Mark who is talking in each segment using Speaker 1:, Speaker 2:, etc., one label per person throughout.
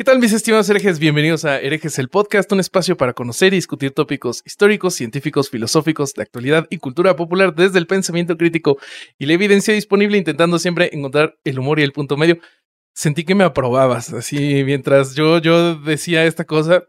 Speaker 1: ¿Qué tal mis estimados herejes? Bienvenidos a Herejes el Podcast, un espacio para conocer y discutir tópicos históricos, científicos, filosóficos, de actualidad y cultura popular desde el pensamiento crítico y la evidencia disponible, intentando siempre encontrar el humor y el punto medio. Sentí que me aprobabas, así mientras yo, yo decía esta cosa,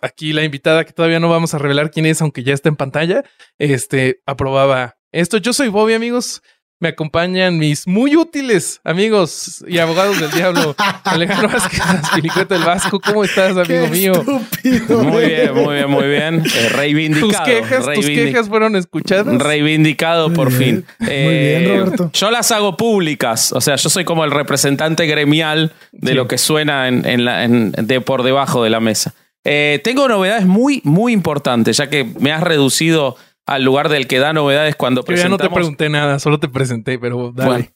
Speaker 1: aquí la invitada que todavía no vamos a revelar quién es, aunque ya está en pantalla, este, aprobaba esto. Yo soy Bobby, amigos me acompañan mis muy útiles amigos y abogados del diablo. Alejandro Vázquez, Pilicueta del Vasco. ¿Cómo estás, amigo mío?
Speaker 2: muy bien, muy bien, muy bien. Eh, reivindicado.
Speaker 1: ¿Tus quejas, tus quejas fueron escuchadas?
Speaker 2: Reivindicado por fin.
Speaker 3: muy bien, eh, Roberto.
Speaker 2: Yo las hago públicas. O sea, yo soy como el representante gremial de lo que suena en, la, de por debajo de la mesa. Eh, tengo novedades muy, muy importantes, ya que me has reducido al lugar del que da novedades cuando
Speaker 1: Yo ya no te pregunté nada, solo te presenté, pero dale.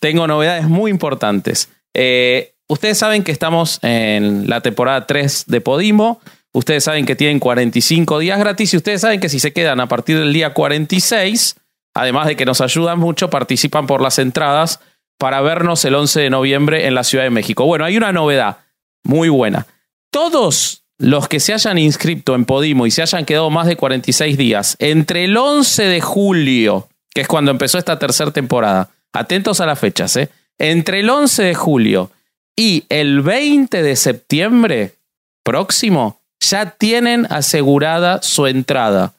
Speaker 2: tengo novedades muy importantes. Eh, ustedes saben que estamos en la temporada 3 de Podimo. Ustedes saben que tienen 45 días gratis y ustedes saben que si se quedan a partir del día 46, además de que nos ayudan mucho, participan por las entradas para vernos el 11 de noviembre en la Ciudad de México. Bueno, hay una novedad muy buena. Todos los que se hayan inscrito en Podimo y se hayan quedado más de 46 días entre el 11 de julio, que es cuando empezó esta tercera temporada, atentos a las fechas, ¿eh? entre el 11 de julio y el 20 de septiembre próximo, ya tienen asegurada su entrada.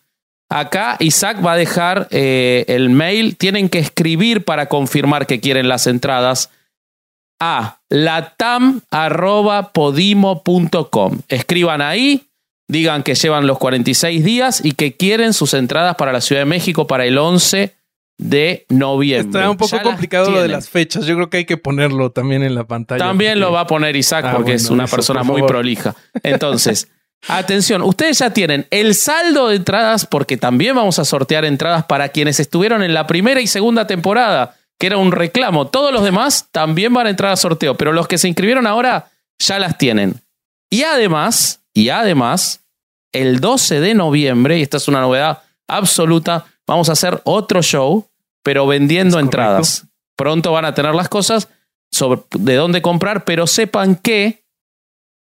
Speaker 2: Acá Isaac va a dejar eh, el mail, tienen que escribir para confirmar que quieren las entradas a latam.podimo.com. Escriban ahí, digan que llevan los 46 días y que quieren sus entradas para la Ciudad de México para el 11 de noviembre.
Speaker 1: Está un poco complicado lo de las fechas. Yo creo que hay que ponerlo también en la pantalla.
Speaker 2: También lo va a poner Isaac ah, porque es una persona muy prolija. Entonces, atención, ustedes ya tienen el saldo de entradas porque también vamos a sortear entradas para quienes estuvieron en la primera y segunda temporada que era un reclamo. Todos los demás también van a entrar a sorteo, pero los que se inscribieron ahora ya las tienen. Y además, y además, el 12 de noviembre, y esta es una novedad absoluta, vamos a hacer otro show, pero vendiendo entradas. Pronto van a tener las cosas sobre de dónde comprar, pero sepan que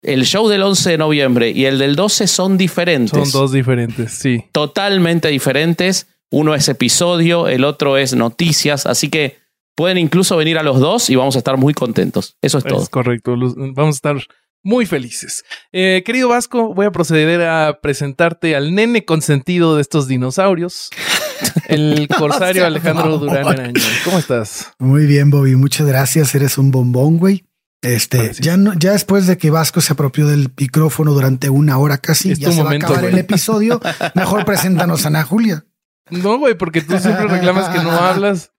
Speaker 2: el show del 11 de noviembre y el del 12 son diferentes.
Speaker 1: Son dos diferentes, sí.
Speaker 2: Totalmente diferentes. Uno es episodio, el otro es noticias, así que pueden incluso venir a los dos y vamos a estar muy contentos. Eso es, todo. Es
Speaker 1: correcto, vamos a estar muy felices. Eh, querido Vasco, voy a proceder a presentarte al nene consentido de estos dinosaurios, el corsario Alejandro Durán Araña. ¿Cómo estás?
Speaker 3: Muy bien, Bobby, muchas gracias. Eres un bombón, güey. Este, ya no, ya después de que Vasco se apropió del micrófono durante una hora casi, ya se va a acabar el episodio. Mejor preséntanos a Ana Julia.
Speaker 1: No, güey, porque tú siempre reclamas que no hablas.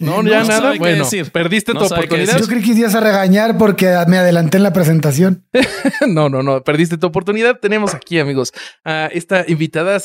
Speaker 1: No, ya nada. Bueno, perdiste tu oportunidad.
Speaker 3: Yo creí que ibas a regañar porque me adelanté en la presentación.
Speaker 1: no, no, no. Perdiste tu oportunidad. Tenemos aquí, amigos, a esta invitada.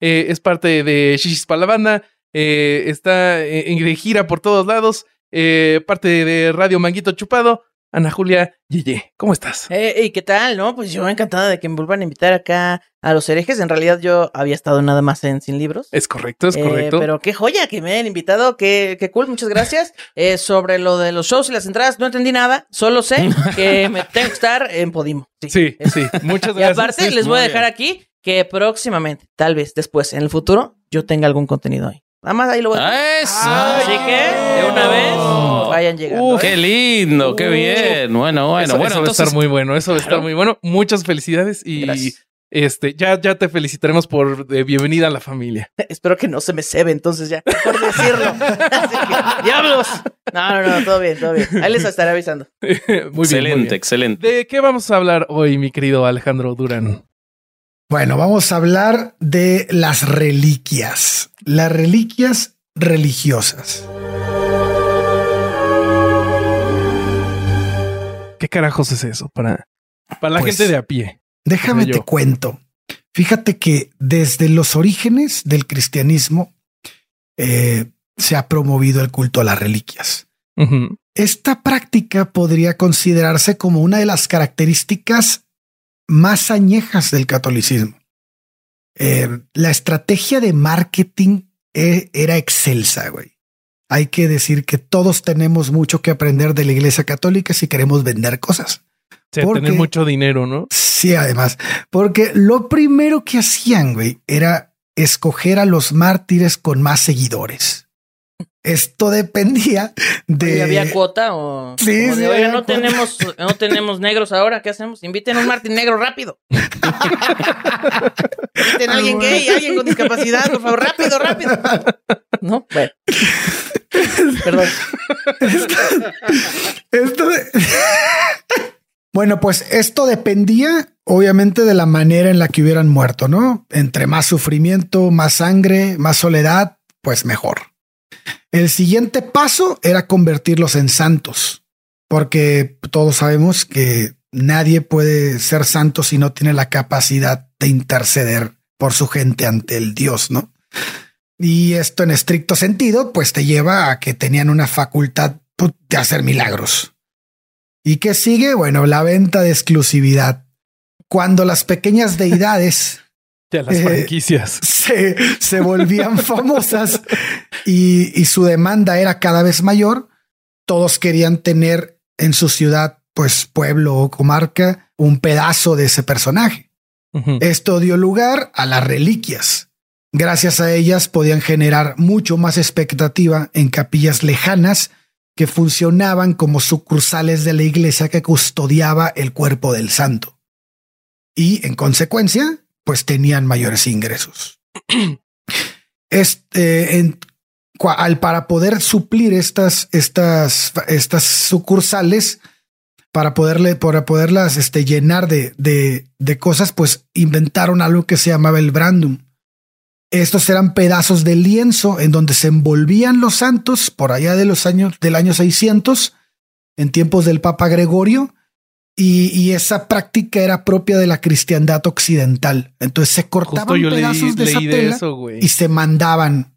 Speaker 1: Eh, es parte de Shishis para la banda. Eh, está en, gira por todos lados. Eh, parte de Radio Manguito Chupado. Ana Julia Yeye, ¿cómo estás?
Speaker 4: Eh, ¿qué tal? No, pues yo encantada de que me vuelvan a invitar acá a los herejes. En realidad yo había estado nada más en Sin Libros.
Speaker 1: Es correcto, es eh, correcto.
Speaker 4: Pero qué joya que me hayan invitado, qué, qué cool, muchas gracias. Eh, sobre lo de los shows y las entradas, no entendí nada, solo sé que me tengo que estar en Podimo.
Speaker 1: Sí, sí, muchas gracias.
Speaker 4: Y aparte les voy a dejar aquí que próximamente, tal vez después, en el futuro, yo tenga algún contenido ahí. Nada más ahí lo voy a
Speaker 2: ¡Eso!
Speaker 4: Así que, vayan llegando.
Speaker 2: ¿eh? ¡Qué lindo! ¡Qué bien! Bueno, bueno,
Speaker 1: eso,
Speaker 2: bueno.
Speaker 1: Eso va a estar muy bueno. Eso va a estar muy bueno. Muchas felicidades y este ya, ya te felicitaremos por de bienvenida a la familia.
Speaker 4: Espero que no se me cebe entonces ya, por decirlo. Que, ¡diablos! No, no, no, todo bien, todo bien. Ahí les estaré avisando.
Speaker 2: muy bien. Excelente, excelente.
Speaker 1: ¿De qué vamos a hablar hoy, mi querido Alejandro Durán?
Speaker 3: Bueno, vamos a hablar de las reliquias, las reliquias religiosas.
Speaker 1: ¿Qué carajos es eso para, para la pues, gente de a pie?
Speaker 3: Déjame te cuento. Fíjate que desde los orígenes del cristianismo eh, se ha promovido el culto a las reliquias. Esta práctica podría considerarse como una de las características más añejas del catolicismo. Eh, la estrategia de marketing e, era excelsa, güey. Hay que decir que todos tenemos mucho que aprender de la Iglesia Católica si queremos vender cosas.
Speaker 1: tener mucho dinero, ¿no?
Speaker 3: Sí, además, porque lo primero que hacían, güey, era escoger a los mártires con más seguidores. Esto dependía de.
Speaker 4: ¿Había cuota o.? Sí, sí Oye, no tenemos, no tenemos negros ahora, ¿qué hacemos? Inviten a un Martín negro rápido. Inviten a alguien gay, alguien con discapacidad, por favor, rápido, rápido. No, bueno. Perdón.
Speaker 3: Esto, bueno, pues esto dependía obviamente de la manera en la que hubieran muerto, ¿no? Entre más sufrimiento, más sangre, más soledad, pues mejor. El siguiente paso era convertirlos en santos, porque todos sabemos que nadie puede ser santo si no tiene la capacidad de interceder por su gente ante el Dios, ¿no? Y esto en estricto sentido, pues te lleva a que tenían una facultad pues, de hacer milagros. ¿Y qué sigue? Bueno, la venta de exclusividad. Cuando las pequeñas deidades
Speaker 1: ya las eh, franquicias
Speaker 3: se, se volvían famosas y, su demanda era cada vez mayor. Todos querían tener en su ciudad, pues pueblo o comarca, un pedazo de ese personaje. Esto dio lugar a las reliquias. Gracias a ellas podían generar mucho más expectativa en capillas lejanas que funcionaban como sucursales de la iglesia que custodiaba el cuerpo del santo. Y en consecuencia, pues tenían mayores ingresos. este, en, al, para poder suplir estas, estas, estas sucursales, para poderle, para poderlas este, llenar de, de, de cosas, pues inventaron algo que se llamaba el brandum. Estos eran pedazos de lienzo en donde se envolvían los santos por allá de los años del año 600, en tiempos del Papa Gregorio, y, esa práctica era propia de la cristiandad occidental. Entonces se cortaban pedazos de esa tela y se mandaban.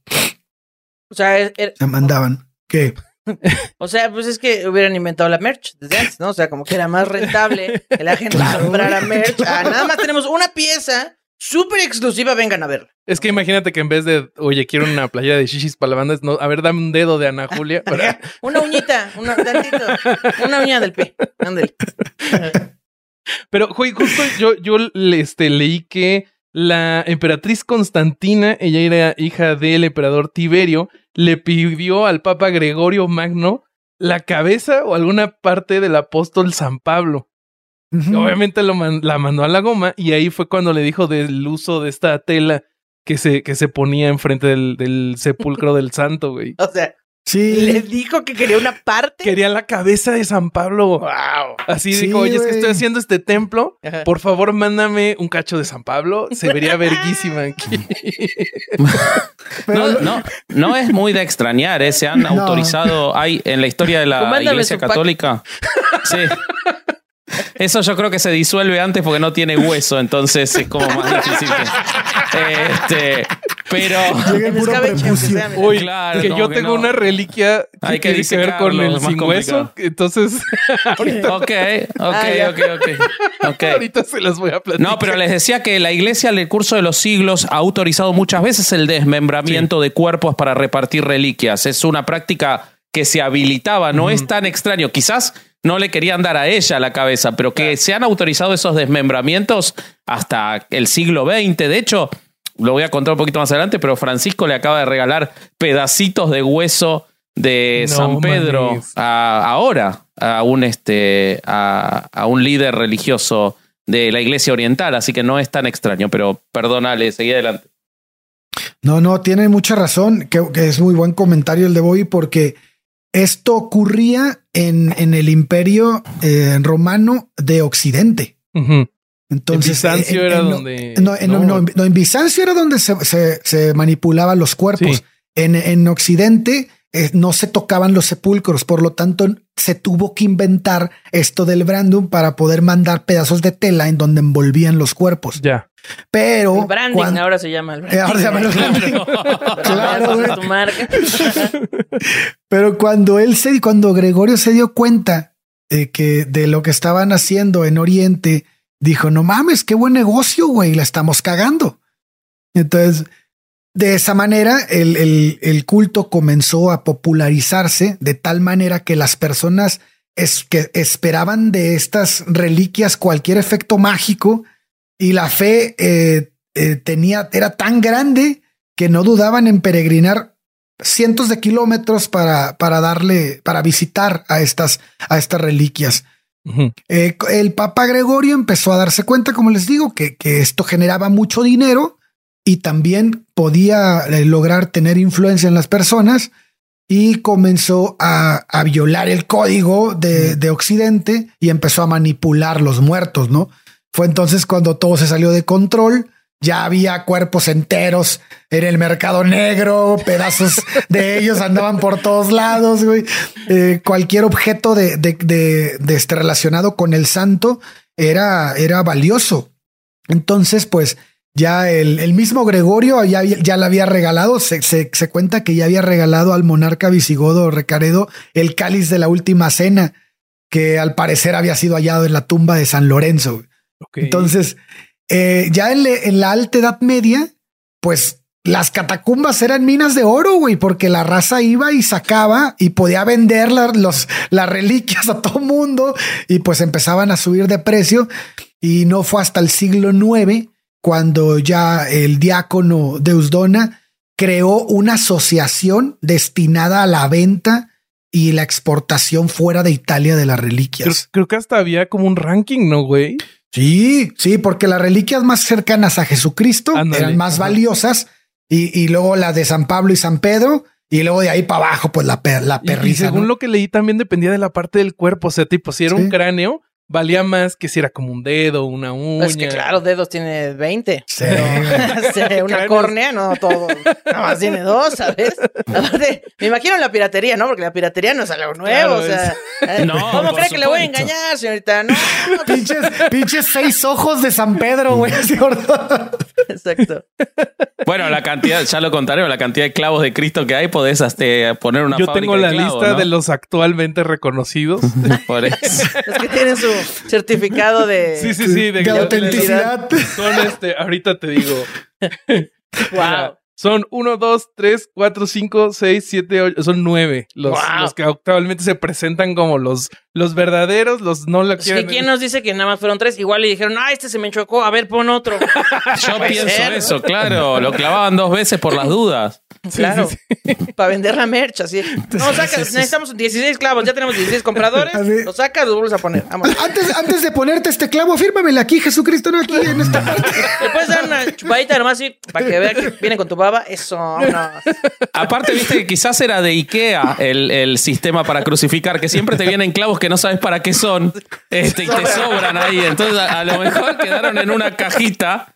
Speaker 4: O sea,
Speaker 3: se mandaban. ¿Qué?
Speaker 4: O sea, pues es que hubieran inventado la merch desde antes, ¿no? O sea, como que era más rentable que la gente comprara merch. Ah, nada más tenemos una pieza súper exclusiva, vengan a verla.
Speaker 1: Es que imagínate que en vez de, oye, quiero una playa de shishis para la banda, no, a ver, dame un dedo de Ana Julia.
Speaker 4: una uñita, una, tantito, una uña del pie. Ándale.
Speaker 1: Pero, justo yo, yo este, leí que la emperatriz Constantina, ella era hija del emperador Tiberio, le pidió al Papa Gregorio Magno la cabeza o alguna parte del apóstol San Pablo. Obviamente lo la mandó a la goma y ahí fue cuando le dijo del uso de esta tela que se, que se ponía enfrente del, del sepulcro del santo, güey.
Speaker 4: O sea, Sí. Le dijo que quería una parte.
Speaker 1: Quería la cabeza de San Pablo. Wow. Así dijo, oye, es que estoy haciendo este templo. Por favor, mándame un cacho de San Pablo. Se vería verguísima aquí.
Speaker 2: no, no, no es muy de extrañar, ¿eh? Se han autorizado, hay en la historia de la Iglesia Católica. Sí. Eso yo creo que se disuelve antes porque no tiene hueso, entonces es como más difícil. este, pero.
Speaker 1: Uy, claro, que yo tengo una reliquia que Hay que, tiene que ver con el sin hueso. Entonces,
Speaker 2: ahorita. Ok, ok, ah, ok, ok.
Speaker 1: ahorita se las voy a platicar.
Speaker 2: No, pero les decía que la iglesia, en el curso de los siglos, ha autorizado muchas veces el desmembramiento de cuerpos para repartir reliquias. Es una práctica que se habilitaba, no es tan extraño. Quizás no le querían dar a ella la cabeza, pero que se han autorizado esos desmembramientos hasta el siglo XX. De hecho, lo voy a contar un poquito más adelante, pero Francisco le acaba de regalar pedacitos de hueso de San Pedro ahora a un, este, a, un líder religioso de la iglesia oriental, así que no es tan extraño, pero perdónale, seguí adelante.
Speaker 3: No, no, tiene mucha razón, que, es muy buen comentario el de Boy, porque esto ocurría en, en el imperio eh, romano de Occidente. Entonces,
Speaker 1: en Bizancio era donde.
Speaker 3: No, en Bizancio era donde se, se, manipulaban los cuerpos. En, en Occidente eh, no se tocaban los sepulcros, por lo tanto se tuvo que inventar esto del branding para poder mandar pedazos de tela en donde envolvían los cuerpos.
Speaker 1: Ya.
Speaker 3: Pero.
Speaker 4: El branding ahora se llama el branding. Ahora se llama el branding.
Speaker 3: claro, tu marca. Pero cuando él se, cuando Gregorio se dio cuenta de que de lo que estaban haciendo en Oriente, dijo: No mames, qué buen negocio, güey, la estamos cagando. Entonces de esa manera el, culto comenzó a popularizarse de tal manera que las personas es que esperaban de estas reliquias cualquier efecto mágico y la fe eh, eh, tenía, era tan grande que no dudaban en peregrinar cientos de kilómetros para, para darle, para visitar a estas, a estas reliquias. Eh, el Papa Gregorio empezó a darse cuenta, como les digo, que, que esto generaba mucho dinero y también podía eh, lograr tener influencia en las personas y comenzó a, violar el código de, de, Occidente y empezó a manipular los muertos, ¿no? Fue entonces cuando todo se salió de control ya había cuerpos enteros en el mercado negro, pedazos de ellos andaban por todos lados, güey. Eh, cualquier objeto de, de, de, este relacionado con el santo era, era valioso. Entonces, pues ya el, el mismo Gregorio ya, ya le había regalado, se, se, se, cuenta que ya había regalado al monarca visigodo Recaredo el cáliz de la última cena, que al parecer había sido hallado en la tumba de San Lorenzo. Entonces, eh, ya en, la alta edad media, pues las catacumbas eran minas de oro, güey, porque la raza iba y sacaba y podía vender los, las reliquias a todo mundo y pues empezaban a subir de precio. Y no fue hasta el siglo IX cuando ya el diácono Deusdona creó una asociación destinada a la venta y la exportación fuera de Italia de las reliquias.
Speaker 1: creo que hasta había como un ranking, ¿no, güey?
Speaker 3: Sí, sí, porque las reliquias más cercanas a Jesucristo eran más valiosas y, luego las de San Pablo y San Pedro y luego de ahí para abajo, pues la, la perrisa. Y,
Speaker 1: según lo que leí, también dependía de la parte del cuerpo. O sea, tipo, si era un cráneo, valía más que si era como un dedo, una uña.
Speaker 4: Es que claro, dedos tiene 20. Sí. una córnea, no todo. Nada más tiene dos, ¿sabes? Aparte, me imagino la piratería, ¿no? Porque la piratería no es algo nuevo. o sea, eh, no, ¿cómo cree que le voy a engañar, señorita? No.
Speaker 3: pinches, pinches seis ojos de San Pedro, güey.
Speaker 4: Exacto.
Speaker 2: Bueno, la cantidad, ya lo contaré, la cantidad de clavos de Cristo que hay, podés hasta poner una
Speaker 1: Yo tengo la lista de los actualmente reconocidos.
Speaker 2: Por eso.
Speaker 4: Es que tienen su certificado de,
Speaker 1: sí, sí, sí,
Speaker 3: de, autenticidad.
Speaker 1: Son este, ahorita te digo. wow. Son 1, 2, 3, 4, 5, 6, 7, 8, son 9 los, los, que actualmente se presentan como los, los verdaderos, los no la
Speaker 4: quieren. ¿Quién nos dice que nada más fueron 3? Igual le dijeron, ah, este se me chocó, a ver, pon otro.
Speaker 2: Yo pienso eso, claro, lo clavaban dos veces por las dudas.
Speaker 4: Claro, para vender la merch, así. No, sacas, necesitamos 16 clavos, ya tenemos 16 compradores, lo sacas, lo vuelves a poner.
Speaker 3: Antes, antes de ponerte este clavo, fírmamele aquí, Jesucristo, no aquí en esta parte.
Speaker 4: Le puedes dar una chupadita nomás así, para que vea que viene con tu baba. Eso, no.
Speaker 2: Aparte, viste que quizás era de Ikea el, el sistema para crucificar, que siempre te vienen clavos que no sabes para qué son este, y te sobran ahí. Entonces, a, a lo mejor quedaron en una cajita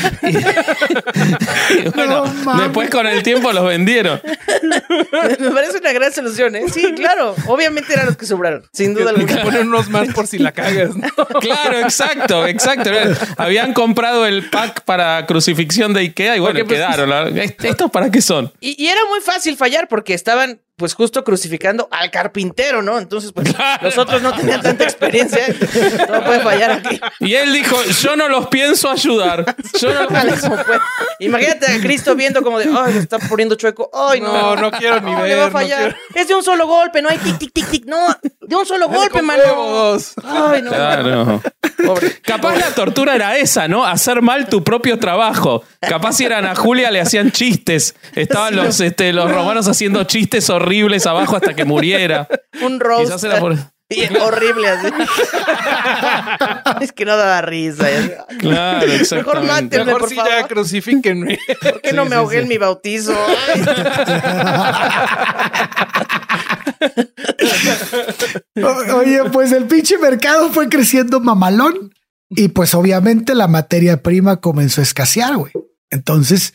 Speaker 2: bueno, después con el tiempo los vendieron.
Speaker 4: Me parece una gran solución, ¿eh? Sí, claro. Obviamente eran los que sobraron, sin duda alguna.
Speaker 1: Que poner unos más por si la cagas,
Speaker 2: Claro, exacto, exacto. Habían comprado el pack para crucifixión de Ikea y bueno, pues, quedaron. ¿Estos para qué son?
Speaker 4: y era muy fácil fallar porque estaban pues justo crucificando al carpintero, ¿no? Entonces, pues los otros no tenían tanta experiencia, no puede fallar aquí.
Speaker 2: Y él dijo, yo no los pienso ayudar. Yo no
Speaker 4: Imagínate a Cristo viendo como de, ay, está poniendo chueco, ay,
Speaker 1: no. No, quiero ni ver. Le va a fallar.
Speaker 4: Es de un solo golpe, no hay tic, tic, tic, tic, no, de un solo golpe, mano. Ay, no.
Speaker 2: Claro. Capaz la tortura era esa, ¿no? Hacer mal tu propio trabajo. Capaz si eran a Julia le hacían chistes. Estaban los, este, los romanos haciendo chistes horribles horribles abajo hasta que muriera.
Speaker 4: Un roast. Horrible así. es que no da risa.
Speaker 2: Claro,
Speaker 4: Mejor mátenme,
Speaker 1: Mejor
Speaker 4: por
Speaker 1: si
Speaker 4: favor.
Speaker 1: ya crucifíquenme.
Speaker 4: ¿Por qué no me ahogué en mi bautizo?
Speaker 3: Oye, pues el pinche mercado fue creciendo mamalón y pues obviamente la materia prima comenzó a escasear, güey. Entonces,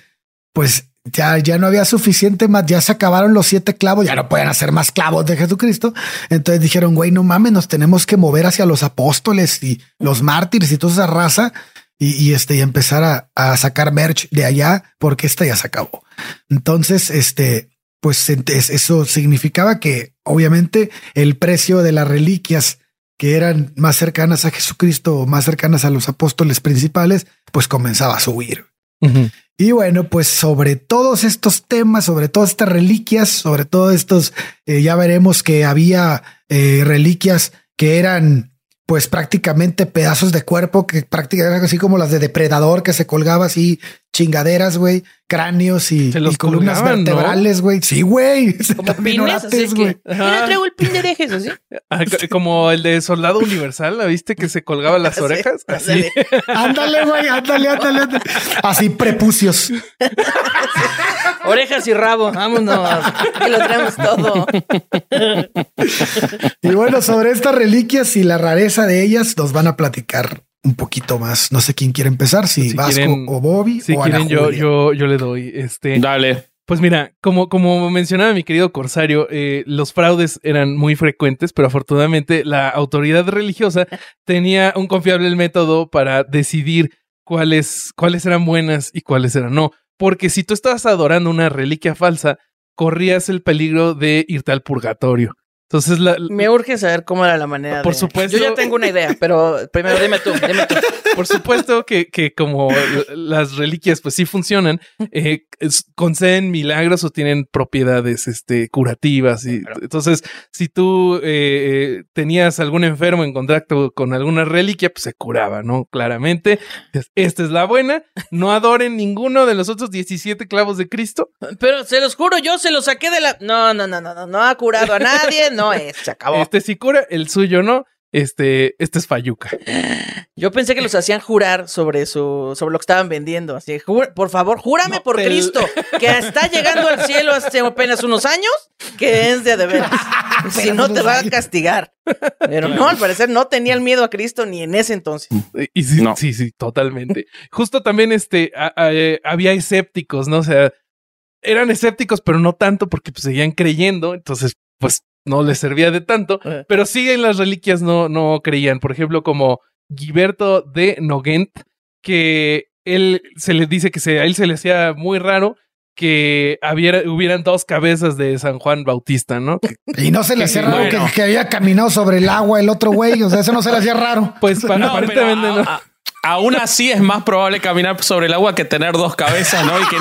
Speaker 3: pues ya, ya no había suficiente más, ya se acabaron los siete clavos, ya no pueden hacer más clavos de Jesucristo. Entonces dijeron, güey, no mames, nos tenemos que mover hacia los apóstoles y los mártires y toda esa raza y, este, y empezar a, a, sacar merch de allá porque esta ya se acabó. Entonces, este, pues eso significaba que obviamente el precio de las reliquias que eran más cercanas a Jesucristo o más cercanas a los apóstoles principales, pues comenzaba a subir. Y bueno, pues sobre todos estos temas, sobre todas estas reliquias, sobre todos estos, eh, ya veremos que había eh, reliquias que eran pues prácticamente pedazos de cuerpo que prácticamente así como las de depredador que se colgaba así chingaderas, güey, cráneos y, columnas vertebrales, güey. Sí, güey.
Speaker 4: Como pines, así güey. Traigo el pin de así.
Speaker 1: Ah, como el de Soldado Universal, ¿la viste que se colgaba las orejas? Así.
Speaker 3: ándale, güey, ándale, ándale, ándale. Así prepucios.
Speaker 4: Orejas y rabo, vámonos. Aquí lo traemos todo.
Speaker 3: y bueno, sobre estas reliquias y la rareza de ellas, nos van a platicar un poquito más. No sé quién quiere empezar, si, Vasco o Bobby.
Speaker 1: Si quieren, yo, yo, yo le doy. Este,
Speaker 2: Dale.
Speaker 1: Pues mira, como, como mencionaba mi querido Corsario, eh, los fraudes eran muy frecuentes, pero afortunadamente la autoridad religiosa tenía un confiable método para decidir cuáles, cuáles eran buenas y cuáles eran no. Porque si tú estabas adorando una reliquia falsa, corrías el peligro de irte al purgatorio. Entonces, la,
Speaker 4: me urge saber cómo era la manera.
Speaker 1: Por supuesto.
Speaker 4: Yo ya tengo una idea, pero primero dime tú, dime tú.
Speaker 1: Por supuesto que, que como las reliquias, pues sí funcionan, eh, conceden milagros o tienen propiedades este, curativas. Y, Entonces, si tú eh, tenías algún enfermo en contacto con alguna reliquia, pues se curaba, ¿no? Claramente. Esta es la buena. No adoren ninguno de los otros 17 clavos de Cristo.
Speaker 4: Pero se los juro, yo se los saqué de la. No, no, no, no, no, no ha curado a nadie, no es, se acabó.
Speaker 1: Este sí cura, el suyo no este, este es Fayuca.
Speaker 4: Yo pensé que los hacían jurar sobre su, sobre lo que estaban vendiendo. Así, por favor, júrame por Cristo que está llegando al cielo hace apenas unos años, que es de de si no te va a castigar. Pero no, al parecer no tenía el miedo a Cristo ni en ese entonces.
Speaker 1: Y sí, sí, sí, totalmente. Justo también este, eh, había escépticos, ¿no? O sea, eran escépticos, pero no tanto porque pues, seguían creyendo. Entonces, pues no les servía de tanto, eh. pero sí en las reliquias no, no creían. Por ejemplo, como Giberto de Nogent, que él se le dice que se, a él se le hacía muy raro que hubieran dos cabezas de San Juan Bautista, ¿no?
Speaker 3: y no se le hacía raro que, había caminado sobre el agua el otro güey, o sea, eso no se le hacía raro.
Speaker 1: Pues aparentemente no
Speaker 2: aún así es más probable caminar sobre el agua que tener dos cabezas, ¿no? Y que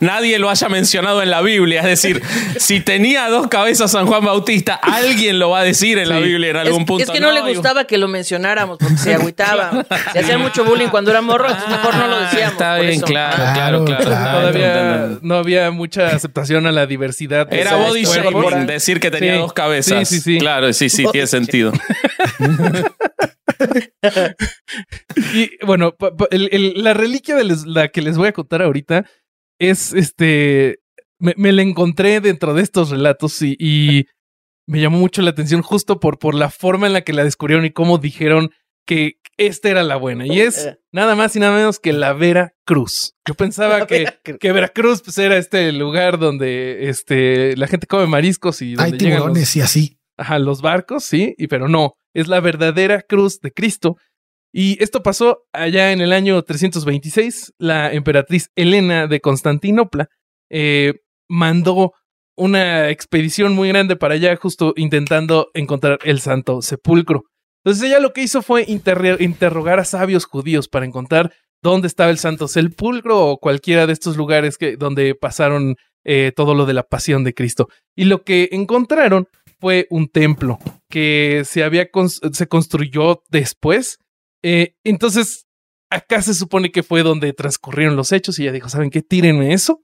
Speaker 2: nadie lo haya mencionado en la Biblia. Es decir, si tenía dos cabezas San Juan Bautista, alguien lo va a decir en la Biblia en algún punto.
Speaker 4: Es que no, le gustaba que lo mencionáramos porque se agüitaba. Se hacía mucho bullying cuando era morro, entonces mejor no lo decíamos.
Speaker 2: Está bien, claro, claro, claro,
Speaker 1: Todavía no había mucha aceptación a la diversidad.
Speaker 2: Era body shaming decir que tenía dos cabezas. Sí, sí, sí. Claro, sí, sí, tiene sentido.
Speaker 1: y bueno, la reliquia de la que les voy a contar ahorita es este. Me, la encontré dentro de estos relatos y, me llamó mucho la atención justo por, por la forma en la que la descubrieron y cómo dijeron que esta era la buena. Y es eh. nada más y nada menos que la Vera Cruz. Yo pensaba que, que, Veracruz pues, era este lugar donde este, la gente come mariscos y donde
Speaker 3: hay tiburones y así.
Speaker 1: Ajá, los barcos, sí, y pero no es la verdadera cruz de Cristo. Y esto pasó allá en el año 326. La emperatriz Helena de Constantinopla eh, mandó una expedición muy grande para allá, justo intentando encontrar el Santo Sepulcro. Entonces ella lo que hizo fue interrogar a sabios judíos para encontrar dónde estaba el Santo Sepulcro o cualquiera de estos lugares que, donde pasaron eh, todo lo de la pasión de Cristo. Y lo que encontraron fue un templo que se había se construyó después. Eh, entonces, acá se supone que fue donde transcurrieron los hechos y ella dijo, ¿saben qué? Tírenme eso.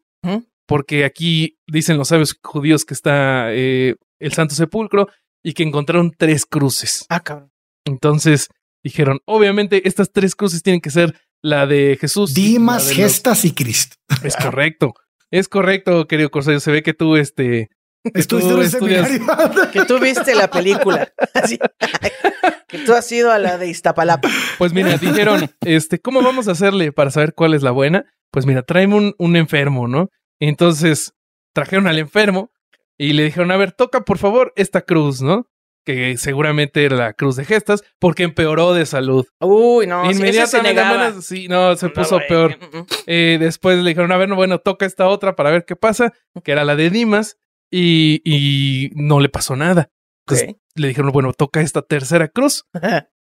Speaker 1: Porque aquí dicen los sabios judíos que está eh, el Santo Sepulcro y que encontraron tres cruces.
Speaker 4: Ah, cabrón.
Speaker 1: Entonces dijeron, obviamente estas tres cruces tienen que ser la de Jesús.
Speaker 3: Dimas, gestas y Cristo.
Speaker 1: Es correcto. Es correcto, querido Corsario. Se ve que tú, este,
Speaker 3: Estuviste en
Speaker 4: Que tú viste la película. que tú has ido a la de Iztapalapa.
Speaker 1: Pues mira, dijeron, este, ¿cómo vamos a hacerle para saber cuál es la buena? Pues mira, tráeme un, un enfermo, ¿no? Entonces trajeron al enfermo y le dijeron, a ver, toca por favor esta cruz, ¿no? que seguramente era la cruz de gestas, porque empeoró de salud.
Speaker 4: Uy, no, inmediatamente
Speaker 1: se sí, no, se puso peor. Mm, mm. Eh, después le dijeron, a ver, no, bueno, toca esta otra para ver qué pasa, que era la de Dimas, y, y no le pasó nada. Entonces le dijeron, bueno, toca esta tercera cruz.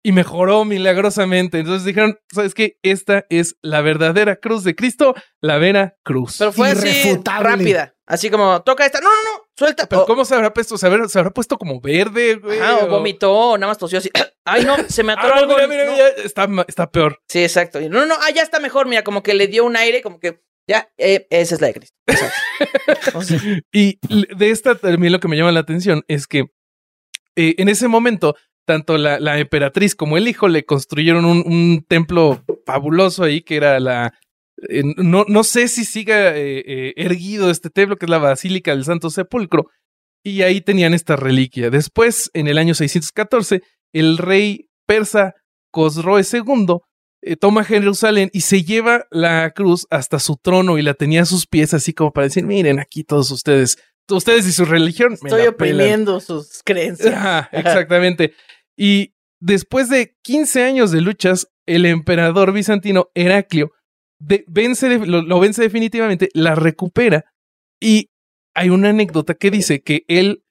Speaker 1: y mejoró milagrosamente. Entonces dijeron, ¿sabes qué? Esta es la verdadera cruz de Cristo, la vera cruz.
Speaker 4: Pero fue así rápida. Así como, toca esta. No, no, no, suelta.
Speaker 1: Pero ¿cómo se habrá puesto? ¿Se habrá, puesto como verde, güey?
Speaker 4: Ah, o, vomitó, o nada más tosió así. Ay, no, se me atoró
Speaker 1: ah,
Speaker 4: algo.
Speaker 1: Mira, mira, mira, está, está peor.
Speaker 4: Sí, exacto. No, no, no, ah, ya está mejor. Mira, como que le dio un aire, como que ya, eh, esa es la de Cristo.
Speaker 1: y de esta también lo que me llama la atención es que eh, en ese momento tanto la, la, emperatriz como el hijo le construyeron un, un templo fabuloso ahí que era la... Eh, no, no sé si siga eh, eh, erguido este templo, que es la Basílica del Santo Sepulcro, y ahí tenían esta reliquia. Después, en el año 614, el rey persa Cosroe II toma Jerusalén y se lleva la cruz hasta su trono y la tenía a sus pies, así como para decir, miren, aquí todos ustedes, ustedes y su religión.
Speaker 4: Estoy oprimiendo sus creencias.
Speaker 1: exactamente. Y después de 15 años de luchas, el emperador bizantino Heraclio vence, lo vence definitivamente, la recupera y hay una anécdota que dice que él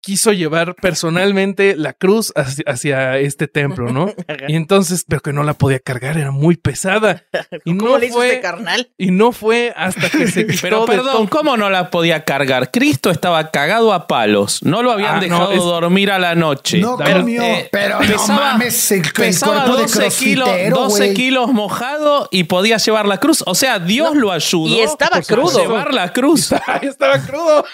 Speaker 1: quiso llevar personalmente la cruz hacia, este templo, ¿no? y entonces, pero que no la podía cargar, era muy pesada.
Speaker 4: Y ¿Cómo no le fue, este carnal?
Speaker 1: Y no fue hasta que se quitó
Speaker 2: Pero perdón, ¿cómo no la podía cargar? Cristo estaba cagado a palos, no lo habían ah, dejado dormir a la noche.
Speaker 3: No pero, eh, pero pesaba, no mames, el,
Speaker 2: pesaba 12, kilos, 12 kilos mojado y podía llevar la cruz. O sea, Dios lo ayudó.
Speaker 4: Y estaba crudo.
Speaker 2: llevar la cruz.
Speaker 1: estaba crudo.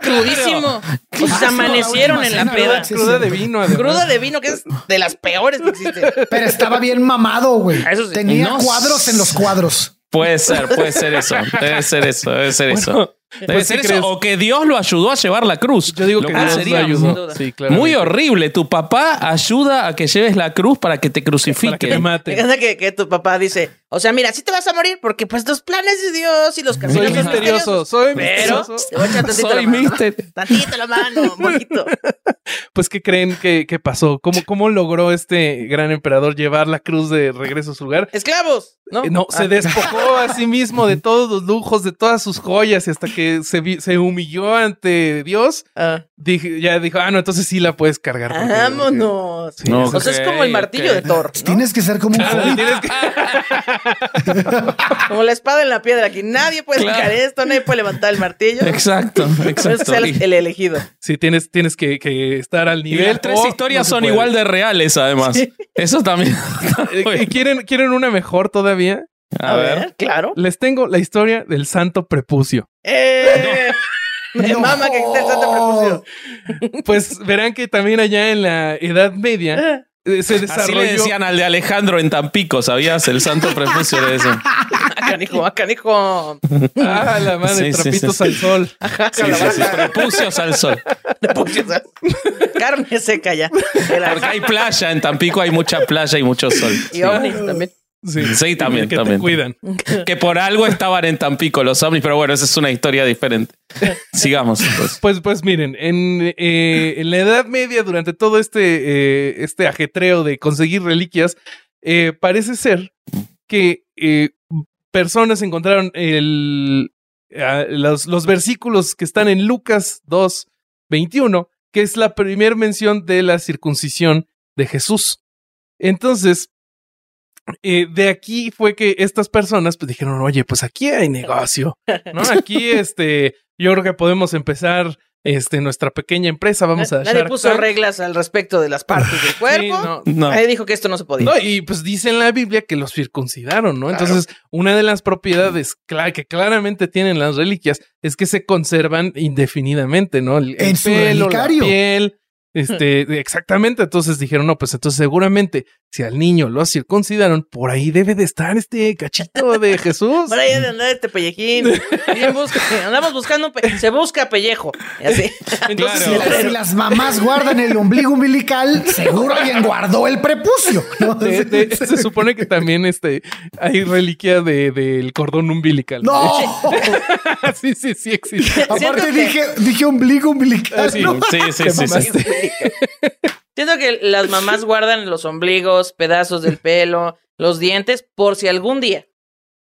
Speaker 4: Crudísimo. O sea, amanecieron en la peda.
Speaker 1: Cruda de vino.
Speaker 4: Cruda de vino, que es de las peores que existen.
Speaker 3: Pero estaba bien mamado, güey. Tenía cuadros en los cuadros.
Speaker 2: Puede ser, puede ser eso. Debe ser eso, debe ser eso. Debe pues ser eso. O que Dios lo ayudó a llevar la cruz.
Speaker 1: Yo digo que Dios sería lo ayudó.
Speaker 2: muy horrible. Tu papá ayuda a que lleves la cruz para que te crucifique. Para que
Speaker 1: te mate.
Speaker 4: Que, que tu papá dice, o sea, mira, si te vas a morir porque pues los planes de Dios y los
Speaker 1: caminos Soy misterioso, soy misterioso.
Speaker 4: Soy la mano. Tantito la mano, un poquito.
Speaker 1: Pues, ¿qué creen que, que pasó? ¿Cómo, ¿Cómo logró este gran emperador llevar la cruz de regreso a su lugar?
Speaker 4: ¡Esclavos!
Speaker 1: No, eh, no se ah. despojó a sí mismo de todos los lujos, de todas sus joyas y hasta que se, se humilló ante Dios. Ah. ya dijo, ah, no, entonces sí la puedes cargar.
Speaker 4: Vámonos. o sea, es como el martillo de Thor.
Speaker 3: Tienes que ser como un
Speaker 4: Como la espada en la piedra, aquí nadie puede sacar esto, nadie puede levantar el martillo.
Speaker 2: Exacto, exacto.
Speaker 4: Ser el elegido.
Speaker 1: Sí, tienes, tienes que, estar al nivel.
Speaker 2: Tres historias son igual de reales, además. Eso también.
Speaker 1: Eh, ¿Quieren, ¿Quieren una mejor todavía?
Speaker 4: A, ver, claro.
Speaker 1: Les tengo la historia del santo prepucio.
Speaker 4: ¡Eh! No. mama que existe el santo
Speaker 1: prepucio. Pues verán que también allá en la Edad Media se desarrolló.
Speaker 2: Así le decían al de Alejandro en Tampico, ¿sabías? El santo prepucio de eso.
Speaker 4: Canijo, canijo.
Speaker 1: Ah, la madre, trapitos al sol.
Speaker 2: sí, sí, sí, prepucios al sol.
Speaker 4: Prepucios al sol. Carne seca ya.
Speaker 2: Porque hay playa, en Tampico hay mucha playa y mucho sol.
Speaker 4: Y ovnis también.
Speaker 2: Sí, también,
Speaker 1: que
Speaker 2: también.
Speaker 1: Te cuidan.
Speaker 2: Que por algo estaban en Tampico los ovnis, pero bueno, esa es una historia diferente. Sigamos.
Speaker 1: Pues, pues, pues miren, en, eh, en, la Edad Media, durante todo este, eh, este ajetreo de conseguir reliquias, eh, parece ser que personas encontraron el, los, los versículos que están en Lucas 2, 21, que es la primera mención de la circuncisión de Jesús. Entonces, eh, de aquí fue que estas personas pues dijeron, oye, pues aquí hay negocio, ¿no? Aquí, este, yo creo que podemos empezar este, nuestra pequeña empresa, vamos a...
Speaker 4: Nadie puso reglas al respecto de las partes del cuerpo. Nadie dijo que esto no se podía.
Speaker 1: y pues dice en la Biblia que los circuncidaron, ¿no? Entonces, una de las propiedades que claramente tienen las reliquias es que se conservan indefinidamente, ¿no?
Speaker 3: El, en pelo, la
Speaker 1: piel, este, exactamente. Entonces dijeron, no, pues entonces seguramente si al niño lo circuncidaron, por ahí debe de estar este cachito de Jesús.
Speaker 4: por ahí debe de andar este pellejín. andamos buscando, se busca pellejo. así.
Speaker 3: Entonces, si, las mamás guardan el ombligo umbilical, seguro alguien guardó el prepucio.
Speaker 1: se supone que también este, hay reliquia del de, cordón umbilical.
Speaker 3: No.
Speaker 1: sí, sí, sí existe.
Speaker 3: Aparte dije, dije ombligo umbilical.
Speaker 2: sí, sí, sí, sí.
Speaker 4: Siento que las mamás guardan los ombligos, pedazos del pelo, los dientes, por si algún día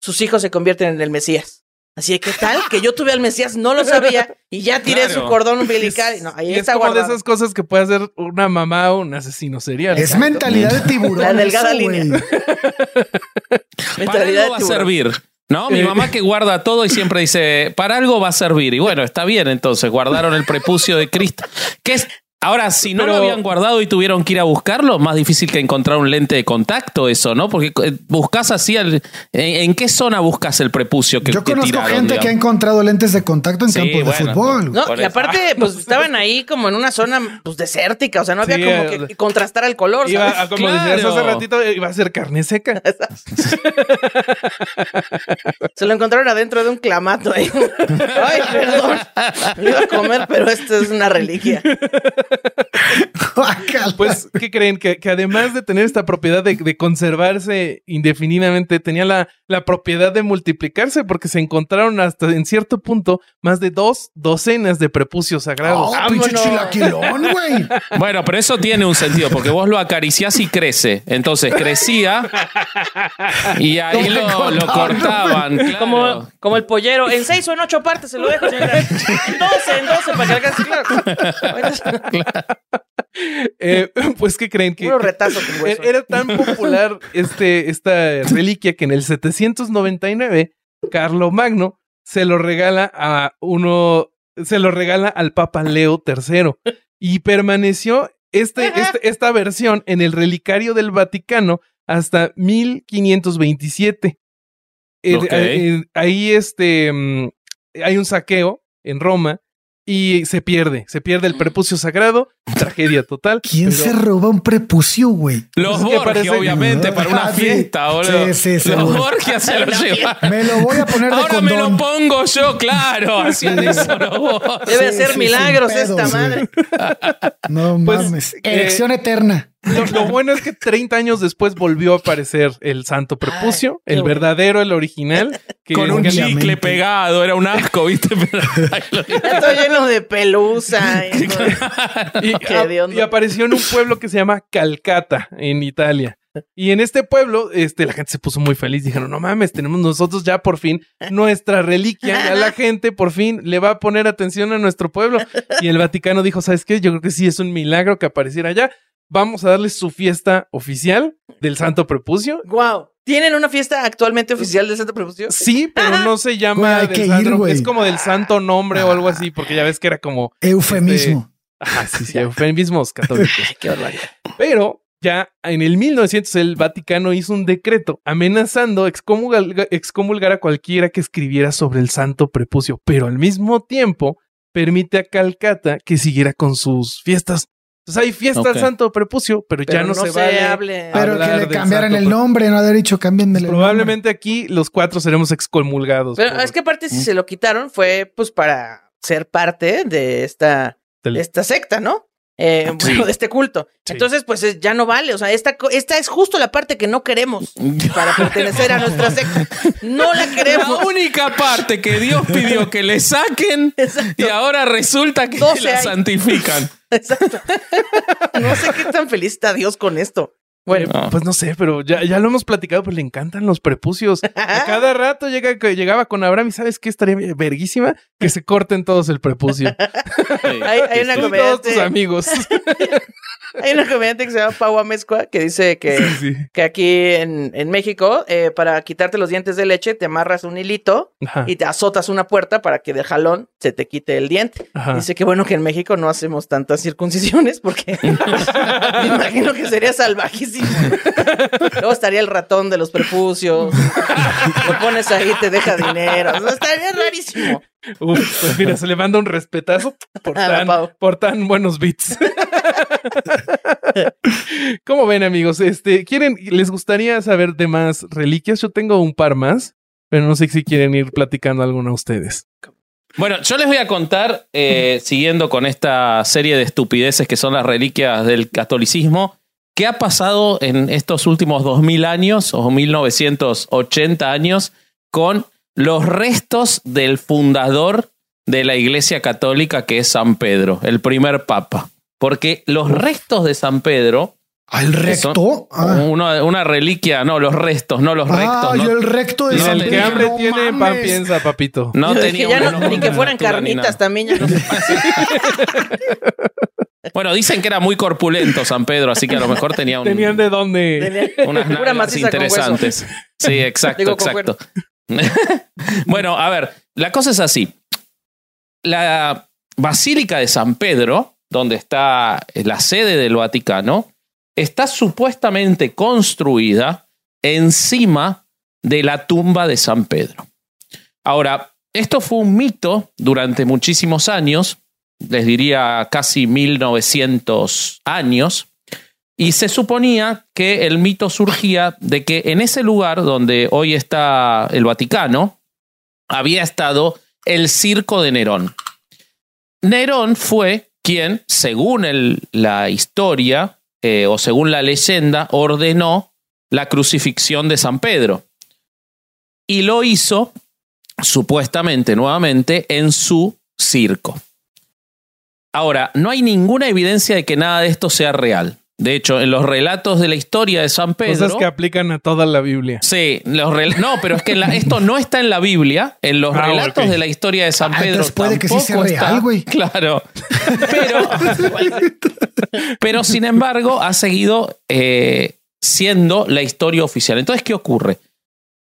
Speaker 4: sus hijos se convierten en el Mesías. Así que, ¿qué tal? Que yo tuve al Mesías, no lo sabía y ya tiré su cordón umbilical. No, ahí está
Speaker 1: es
Speaker 4: como
Speaker 1: de esas cosas que puede hacer una mamá o un asesino serial.
Speaker 3: Es mentalidad de tiburón.
Speaker 4: La delgada línea.
Speaker 2: mentalidad va a servir. ¿No? Mi eh, mamá que guarda todo y siempre dice, para algo va a servir. Y bueno, está bien entonces, guardaron el prepucio de Cristo. ¿Qué es? Ahora, si no lo habían guardado y tuvieron que ir a buscarlo, más difícil que encontrar un lente de contacto, eso, ¿no? Porque eh, buscas así, ¿en, qué zona buscas el prepucio que
Speaker 3: Yo conozco gente que ha encontrado lentes de contacto en campos de fútbol.
Speaker 4: No, y aparte, pues estaban ahí como en una zona pues, desértica, o sea, no había como que contrastar el color.
Speaker 1: Iba, como decías hace ratito, iba a ser carne seca.
Speaker 4: Se lo encontraron adentro de un clamato ahí. Ay, perdón. Lo iba a comer, pero esto es una reliquia.
Speaker 1: pues, ¿qué creen? Que, además de tener esta propiedad de, conservarse indefinidamente, tenía la, la, propiedad de multiplicarse porque se encontraron hasta en cierto punto más de dos docenas de prepucios sagrados.
Speaker 3: Oh,
Speaker 2: bueno, pero eso tiene un sentido porque vos lo acariciás y crece. Entonces crecía y ahí lo, cortaban.
Speaker 4: Como, como el pollero. En seis o en ocho partes se lo dejo, En doce, en doce, para que alcance claro.
Speaker 1: Eh, pues, ¿qué creen? Que, era tan popular este, esta reliquia que en el 799, Carlo Magno se lo regala a uno, se lo regala al Papa Leo III y permaneció este, este, esta versión en el relicario del Vaticano hasta 1527. Eh, ahí este, mm, hay un saqueo en Roma y se pierde, se pierde el prepucio sagrado, tragedia total.
Speaker 3: ¿Quién se roba un prepucio, güey?
Speaker 2: Los pues Borgia, obviamente, para una ah, fiesta, Sí, sí, sí, Los Borgia se lo llevan.
Speaker 3: Me lo voy a poner de
Speaker 2: Ahora me lo pongo yo, claro. Así eso
Speaker 4: Debe hacer milagros esta madre.
Speaker 3: No pues, mames. Elección eterna.
Speaker 1: Lo, bueno es que 30 años después volvió a aparecer el santo prepucio, el verdadero, el original.
Speaker 2: Con un chicle pegado, era un asco, ¿viste?
Speaker 4: Está lleno de pelusa.
Speaker 1: y, apareció en un pueblo que se llama Calcata, en Italia. Y en este pueblo, este, la gente se puso muy feliz. Dijeron, no mames, tenemos nosotros ya por fin nuestra reliquia. Ya la gente por fin le va a poner atención a nuestro pueblo. Y el Vaticano dijo, ¿sabes qué? Yo creo que sí es un milagro que apareciera allá vamos a darles su fiesta oficial del Santo Prepucio.
Speaker 4: Wow. ¿Tienen una fiesta actualmente oficial del Santo Prepucio?
Speaker 1: Sí, pero no se llama es como del Santo Nombre o algo así, porque ya ves que era como
Speaker 3: eufemismo.
Speaker 1: Ah, sí, sí, eufemismos católicos. Qué barbaridad. Pero ya en el 1900 el Vaticano hizo un decreto amenazando excomulgar, excomulgar a cualquiera que escribiera sobre el Santo Prepucio, pero al mismo tiempo permite a Calcata que siguiera con sus fiestas entonces hay fiesta al santo prepucio, pero, ya no, se, vale.
Speaker 4: Hable,
Speaker 3: pero que le cambiaran el nombre, no haber dicho cambien de
Speaker 1: Probablemente aquí los cuatro seremos excomulgados.
Speaker 4: Pero es que aparte, si mm. se lo quitaron, fue pues para ser parte de esta, esta secta, ¿no? Eh, bueno, de este culto. Entonces, pues ya no vale. O sea, esta, esta es justo la parte que no queremos para pertenecer a nuestra secta. No la queremos.
Speaker 2: La única parte que Dios pidió que le saquen y ahora resulta que la santifican. Exacto.
Speaker 4: No sé qué tan feliz está Dios con esto.
Speaker 1: Bueno, pues no sé, pero ya, ya lo hemos platicado, pues le encantan los prepucios. A cada rato llega, llegaba con Abraham y ¿sabes qué? Estaría verguísima que se corten todos el prepucio.
Speaker 4: hay, una comediante.
Speaker 1: Todos tus amigos.
Speaker 4: hay una comediante que se llama Pau Amezcua que dice que, que aquí en, en México, eh, para quitarte los dientes de leche, te amarras un hilito y te azotas una puerta para que de jalón se te quite el diente. Dice que bueno que en México no hacemos tantas circuncisiones porque me imagino que sería salvajísimo. Luego estaría el ratón de los prepucios. Lo pones ahí, te deja dinero. estaría rarísimo.
Speaker 1: Uf, pues mira, se le manda un respetazo por tan, por tan buenos beats. ¿Cómo ven, amigos? Este, ¿quieren, les gustaría saber de más reliquias? Yo tengo un par más, pero no sé si quieren ir platicando alguna ustedes.
Speaker 2: Bueno, yo les voy a contar, eh, siguiendo con esta serie de estupideces que son las reliquias del catolicismo, qué ha pasado en estos últimos 2000 años o 1980 años con los restos del fundador de la Iglesia Católica, que es San Pedro, el primer papa. Porque los restos de San Pedro
Speaker 3: ¿Al recto?
Speaker 2: Ah. Una, reliquia, no, los restos, no los ah, rectos.
Speaker 3: yo el recto de
Speaker 1: El que hambre tiene, pan piensa, papito.
Speaker 4: No tenía ni que fueran carnitas también, ya no se
Speaker 2: Bueno, dicen que era muy corpulento San Pedro, así que a lo mejor tenía un,
Speaker 1: Tenían de dónde.
Speaker 2: unas nalgas interesantes. Sí, exacto, exacto. bueno, a ver, la cosa es así. La Basílica de San Pedro, donde está la sede del Vaticano, está supuestamente construida encima de la tumba de San Pedro. Ahora, esto fue un mito durante muchísimos años, les diría casi 1900 años, y se suponía que el mito surgía de que en ese lugar donde hoy está el Vaticano, había estado el circo de Nerón. Nerón fue quien, según la historia, eh, o según la leyenda, ordenó la crucifixión de San Pedro. Y lo hizo, supuestamente, nuevamente, en su circo. Ahora, no hay ninguna evidencia de que nada de esto sea real. De hecho, en los relatos de la historia de San Pedro.
Speaker 1: Cosas que aplican a toda la Biblia.
Speaker 2: Sí, los no, pero es que esto no está en la Biblia. En los ah, relatos de la historia de San ah, Pedro.
Speaker 3: puede que sí sea real, güey.
Speaker 2: Claro. Pero, pero, sin embargo, ha seguido eh, siendo la historia oficial. Entonces, ¿qué ocurre?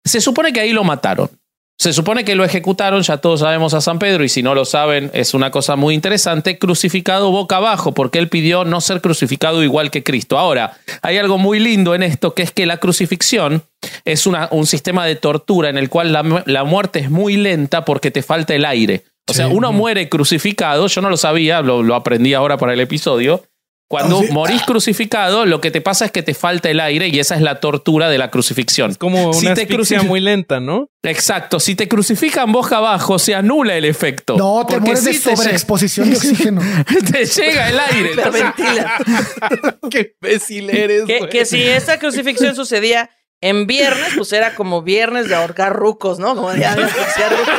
Speaker 2: Se supone que ahí lo mataron. Se supone que lo ejecutaron, ya todos sabemos a San Pedro, y si no lo saben, es una cosa muy interesante, crucificado boca abajo, porque él pidió no ser crucificado igual que Cristo. Ahora, hay algo muy lindo en esto, que es que la crucifixión es una, un sistema de tortura en el cual la, muerte es muy lenta porque te falta el aire. O sea, uno muere crucificado, yo no lo sabía, lo, lo aprendí ahora para el episodio, cuando morís ah. crucificado, lo que te pasa es que te falta el aire y esa es la tortura de la crucifixión.
Speaker 1: Es como una si muy lenta, ¿no?
Speaker 2: Exacto. Si te crucifican boca abajo, se anula el efecto.
Speaker 3: No, te mueres de sobreexposición de oxígeno.
Speaker 2: te llega el aire.
Speaker 1: Qué imbécil eres.
Speaker 4: Que, si esta crucifixión sucedía en viernes, pues era como viernes de ahorcar rucos, ¿no? Como de ahorcar rucos.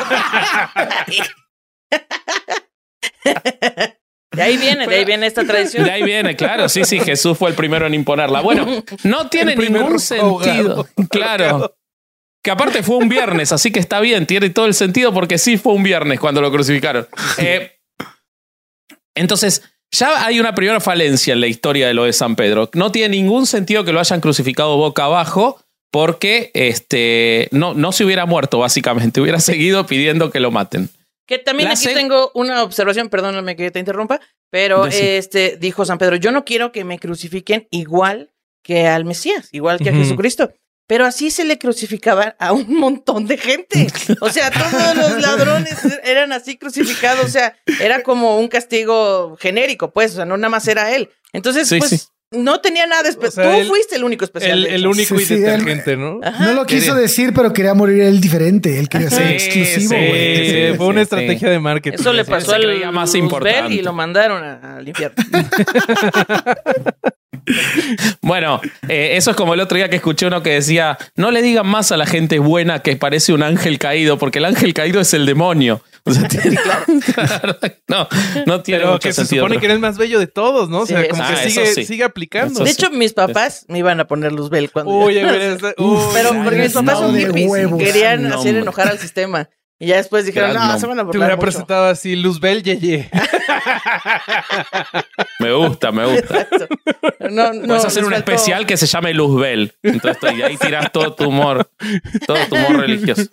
Speaker 4: De ahí viene, de ahí viene esta tradición.
Speaker 2: De ahí viene, claro, sí, sí, Jesús fue el primero en imponerla. Bueno, no tiene ningún sentido. Claro. Que aparte fue un viernes, así que está bien, tiene todo el sentido porque sí fue un viernes cuando lo crucificaron. Eh, entonces, ya hay una primera falencia en la historia de lo de San Pedro. No tiene ningún sentido que lo hayan crucificado boca abajo porque este, no, no se hubiera muerto, básicamente. Hubiera seguido pidiendo que lo maten.
Speaker 4: Que también aquí tengo una observación, perdóname que te interrumpa, pero este dijo San Pedro, yo no quiero que me crucifiquen igual que al Mesías, igual que a Jesucristo. Pero así se le crucificaba a un montón de gente. O sea, todos los ladrones eran así crucificados. O sea, era como un castigo genérico, pues. O sea, no nada más era él. Entonces, pues, no tenía nada especial. Tú fuiste el único especial.
Speaker 1: El, único y detergente, ¿no?
Speaker 3: no lo quiso decir, pero quería morir él diferente. Él quería ser exclusivo.
Speaker 1: Sí, fue una estrategia de marketing.
Speaker 4: Eso le pasó al más importante y lo mandaron al infierno.
Speaker 2: bueno, eh, eso es como el otro día que escuché uno que decía: No le digan más a la gente buena que parece un ángel caído, porque el ángel caído es el demonio. O sea, tiene, claro. no, no tiene
Speaker 1: pero que se supone que eres el más bello de todos, ¿no? O sea, como que ah, sigue, sigue aplicando.
Speaker 4: De hecho, mis papás me iban a poner luzbel cuando.
Speaker 1: Uy,
Speaker 4: pero porque mis papás son hippies querían hacer enojar al sistema. Y ya después dijeron, no, se van a burlar Te hubiera
Speaker 1: presentado así, Luzbel Yeye.
Speaker 2: me gusta, me gusta. No, no, Puedes hacer un especial que se llame Luzbel. Entonces ahí tiras todo tu humor, todo tu humor religioso.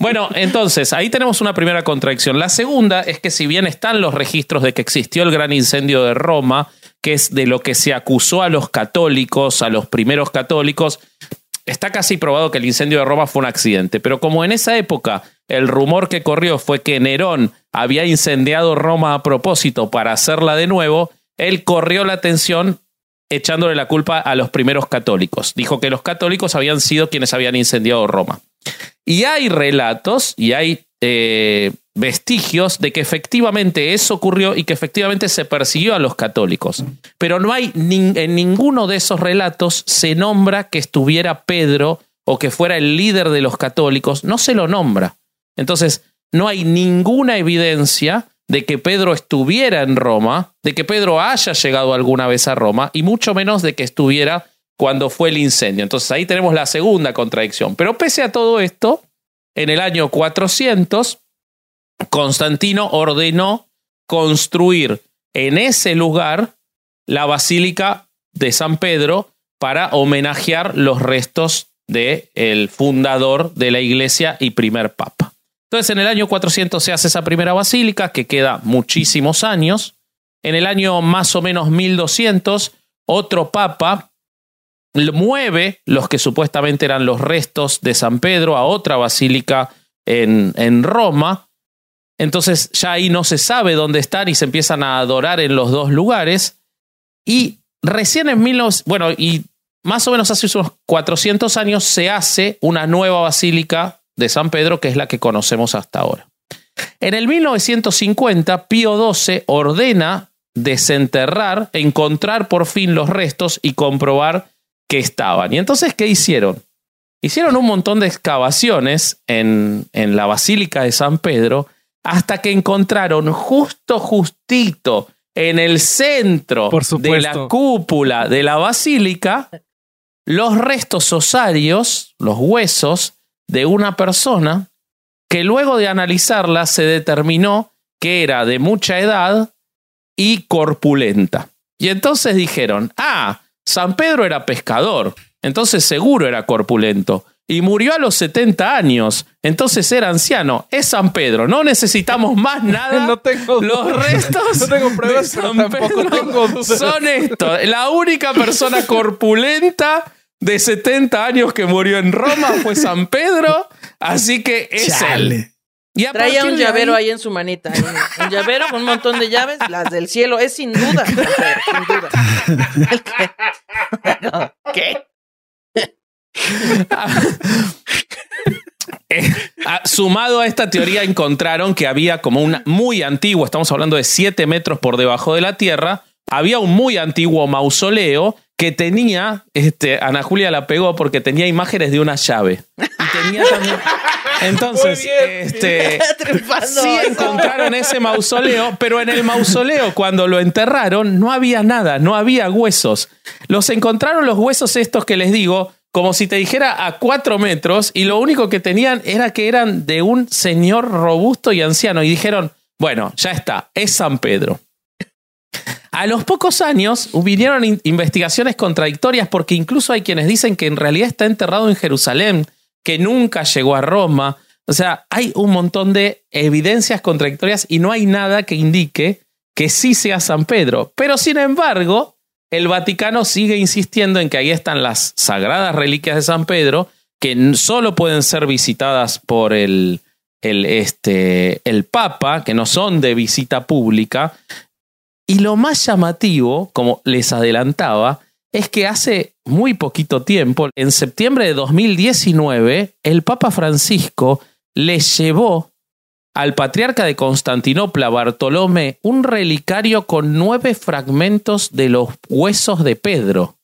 Speaker 2: Bueno, entonces, ahí tenemos una primera contradicción. La segunda es que si bien están los registros de que existió el gran incendio de Roma, que es de lo que se acusó a los católicos, a los primeros católicos, está casi probado que el incendio de Roma fue un accidente, pero como en esa época el rumor que corrió fue que Nerón había incendiado Roma a propósito para hacerla de nuevo, él corrió la atención echándole la culpa a los primeros católicos. Dijo que los católicos habían sido quienes habían incendiado Roma. Y hay relatos y hay eh, vestigios de que efectivamente eso ocurrió y que efectivamente se persiguió a los católicos. Pero no hay en ninguno de esos relatos se nombra que estuviera Pedro o que fuera el líder de los católicos, no se lo nombra. Entonces, no hay ninguna evidencia de que Pedro estuviera en Roma, de que Pedro haya llegado alguna vez a Roma, y mucho menos de que estuviera cuando fue el incendio. Entonces ahí tenemos la segunda contradicción. Pero pese a todo esto, en el año 400, Constantino ordenó construir en ese lugar la Basílica de San Pedro para homenajear los restos del el fundador de la iglesia y primer papa. Entonces, en el año 400 se hace esa primera basílica, que queda muchísimos años. En el año más o menos 1200, otro papa mueve los que supuestamente eran los restos de San Pedro a otra basílica en, en Roma. Entonces ya ahí no se sabe dónde están y se empiezan a adorar en los dos lugares. Y recién en 1900, bueno, y más o menos hace unos 400 años se hace una nueva basílica de San Pedro, que es la que conocemos hasta ahora. En el 1950, Pío XII ordena desenterrar, encontrar por fin los restos y comprobar que estaban. Y entonces, ¿qué hicieron? Hicieron un montón de excavaciones en, en la Basílica de San Pedro hasta que encontraron justo, justito, en el centro de la cúpula de la basílica, los restos osarios, los huesos de una persona que luego de analizarla se determinó que era de mucha edad y corpulenta. Y entonces dijeron, ah, San Pedro era pescador, entonces seguro era corpulento. Y murió a los 70 años, entonces era anciano. Es San Pedro, no necesitamos más nada.
Speaker 1: no tengo
Speaker 2: Los restos
Speaker 1: no tengo pruebas, de San tampoco tengo
Speaker 2: son esto. La única persona corpulenta de 70 años que murió en Roma fue San Pedro, así que es él.
Speaker 4: Y Traía un llavero ahí... en su manita. Un llavero con un montón de llaves, las del cielo. Es sin duda. sin duda. ¿Qué?
Speaker 2: Eh, sumado a esta teoría encontraron que había como una muy antiguo, estamos hablando de 7 metros por debajo de la tierra, había un muy antiguo mausoleo que tenía, este, Ana Julia la pegó porque tenía imágenes de una llave. Y tenía también, entonces, este, sí encontraron ese mausoleo, pero en el mausoleo cuando lo enterraron no había nada, no había huesos. Los encontraron los huesos estos que les digo, como si te dijera a cuatro metros, y lo único que tenían era que eran de un señor robusto y anciano. Y dijeron, bueno, ya está, es San Pedro. A los pocos años vinieron investigaciones contradictorias porque incluso hay quienes dicen que en realidad está enterrado en Jerusalén, que nunca llegó a Roma. O sea, hay un montón de evidencias contradictorias y no hay nada que indique que sí sea San Pedro. Pero sin embargo, el Vaticano sigue insistiendo en que ahí están las sagradas reliquias de San Pedro, que solo pueden ser visitadas por el, el, este, el Papa, que no son de visita pública. Y lo más llamativo, como les adelantaba, es que hace muy poquito tiempo, en septiembre de 2019, el Papa Francisco le llevó al patriarca de Constantinopla, Bartolomé, un relicario con nueve fragmentos de los huesos de Pedro.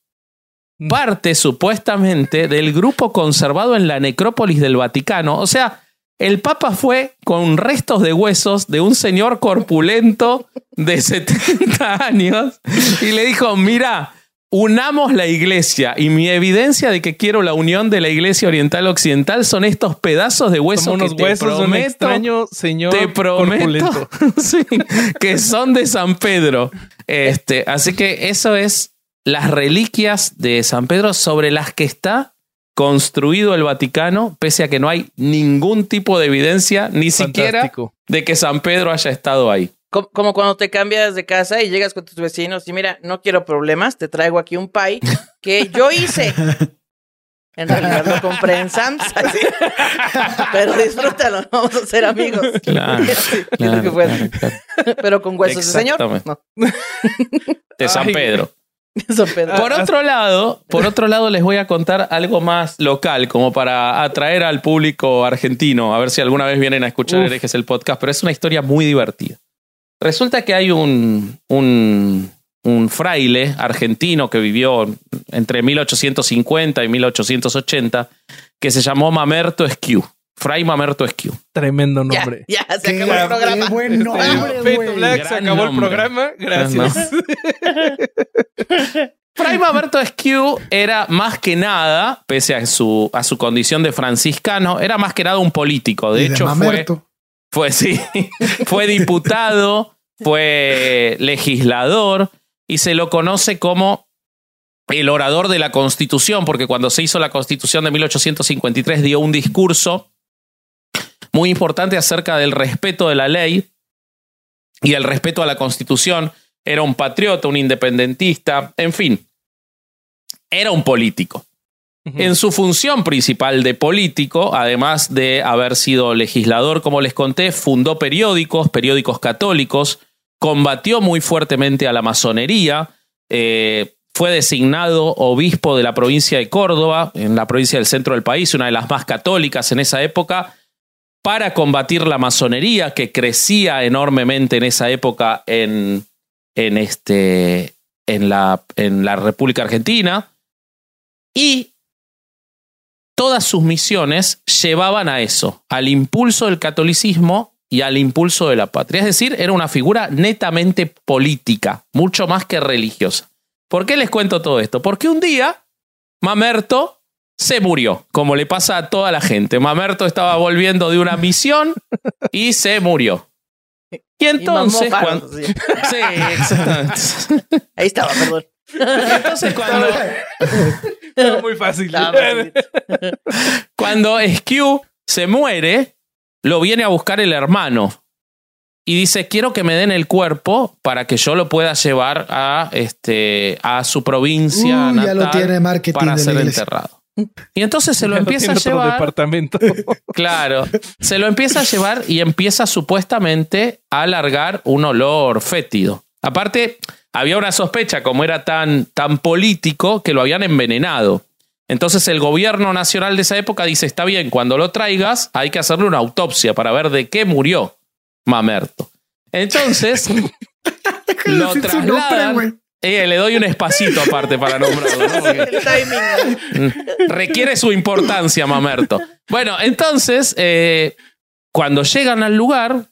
Speaker 2: Mm. Parte supuestamente del grupo conservado en la necrópolis del Vaticano. O sea, el Papa fue con restos de huesos de un señor corpulento de 70 años y le dijo, mira, unamos la iglesia y mi evidencia de que quiero la unión de la iglesia oriental occidental son estos pedazos de huesos
Speaker 1: unos
Speaker 2: que
Speaker 1: huesos
Speaker 2: te prometo,
Speaker 1: extraño señor
Speaker 2: te prometo que son de San Pedro. Este, así que eso es las reliquias de San Pedro sobre las que está construido el Vaticano, pese a que no hay ningún tipo de evidencia, ni siquiera de que San Pedro haya estado ahí.
Speaker 4: Como, cuando te cambias de casa y llegas con tus vecinos y mira, no quiero problemas, te traigo aquí un pie que yo hice. En realidad lo compré en Sam's. Pero disfrútalo, vamos a ser amigos.
Speaker 2: Claro,
Speaker 4: Pero con huesos de señor.
Speaker 2: De San Pedro. Por otro lado, por otro lado, les voy a contar algo más local, como para atraer al público argentino, a ver si alguna vez vienen a escuchar Herejes el podcast, pero es una historia muy divertida. Resulta que hay un, un, un fraile argentino que vivió entre 1850 y 1880 que se llamó Mamerto Esquiu. Fray Mamerto Esquiu.
Speaker 1: Tremendo nombre.
Speaker 4: Ya, se acabó el programa.
Speaker 3: buen nombre,
Speaker 1: Black, se acabó el programa. Gracias.
Speaker 2: Fray Mamerto Esquiu era más que nada, pese a su, a su condición de franciscano, era más que nada un político. De
Speaker 3: Y
Speaker 2: hecho, fue,
Speaker 3: Mamerto.
Speaker 2: Fue, sí, fue diputado, fue legislador y se lo conoce como el orador de la Constitución, porque cuando se hizo la Constitución de 1853 dio un discurso muy importante acerca del respeto de la ley y el respeto a la Constitución. Era un patriota, un independentista, en fin, era un político. En su función principal de político, además de haber sido legislador, como les conté, fundó periódicos, periódicos católicos, combatió muy fuertemente a la masonería, eh, fue designado obispo de la provincia de Córdoba, en la provincia del centro del país, una de las más católicas en esa época, para combatir la masonería que crecía enormemente en esa época en, en, este, en, la, en la República Argentina. Y todas sus misiones llevaban a eso, al impulso del catolicismo y al impulso de la patria. Es decir, era una figura netamente política, mucho más que religiosa. ¿Por qué les cuento todo esto? Porque un día Mamerto se murió, como le pasa a toda la gente. Mamerto estaba volviendo de una misión y se murió. Y entonces,
Speaker 4: Y mamó
Speaker 2: cuando...
Speaker 4: faros, sí.
Speaker 2: Sí, exactamente.
Speaker 4: Ahí estaba, perdón.
Speaker 2: Entonces, cuando,
Speaker 1: muy fácil.
Speaker 2: Cuando Skew se muere, lo viene a buscar el hermano. Y dice, quiero que me den el cuerpo para que yo lo pueda llevar a, este, a su provincia
Speaker 3: Uy, ya lo
Speaker 2: natal
Speaker 3: tiene marketing
Speaker 2: para
Speaker 3: de
Speaker 2: ser enterrado. Y entonces se lo
Speaker 1: Ya
Speaker 2: empieza a
Speaker 1: tiene otro
Speaker 2: llevar.
Speaker 1: departamento.
Speaker 2: Claro, se lo empieza a llevar y empieza supuestamente a alargar un olor fétido. Aparte, había una sospecha, como era tan, tan político, que lo habían envenenado. Entonces el gobierno nacional de esa época dice, está bien, cuando lo traigas hay que hacerle una autopsia para ver de qué murió Mamerto. Entonces lo
Speaker 3: nombre,
Speaker 2: trasladan. Eh, le doy un espacito aparte para nombrarlo. requiere su importancia, Mamerto. Bueno, entonces, eh, cuando llegan al lugar,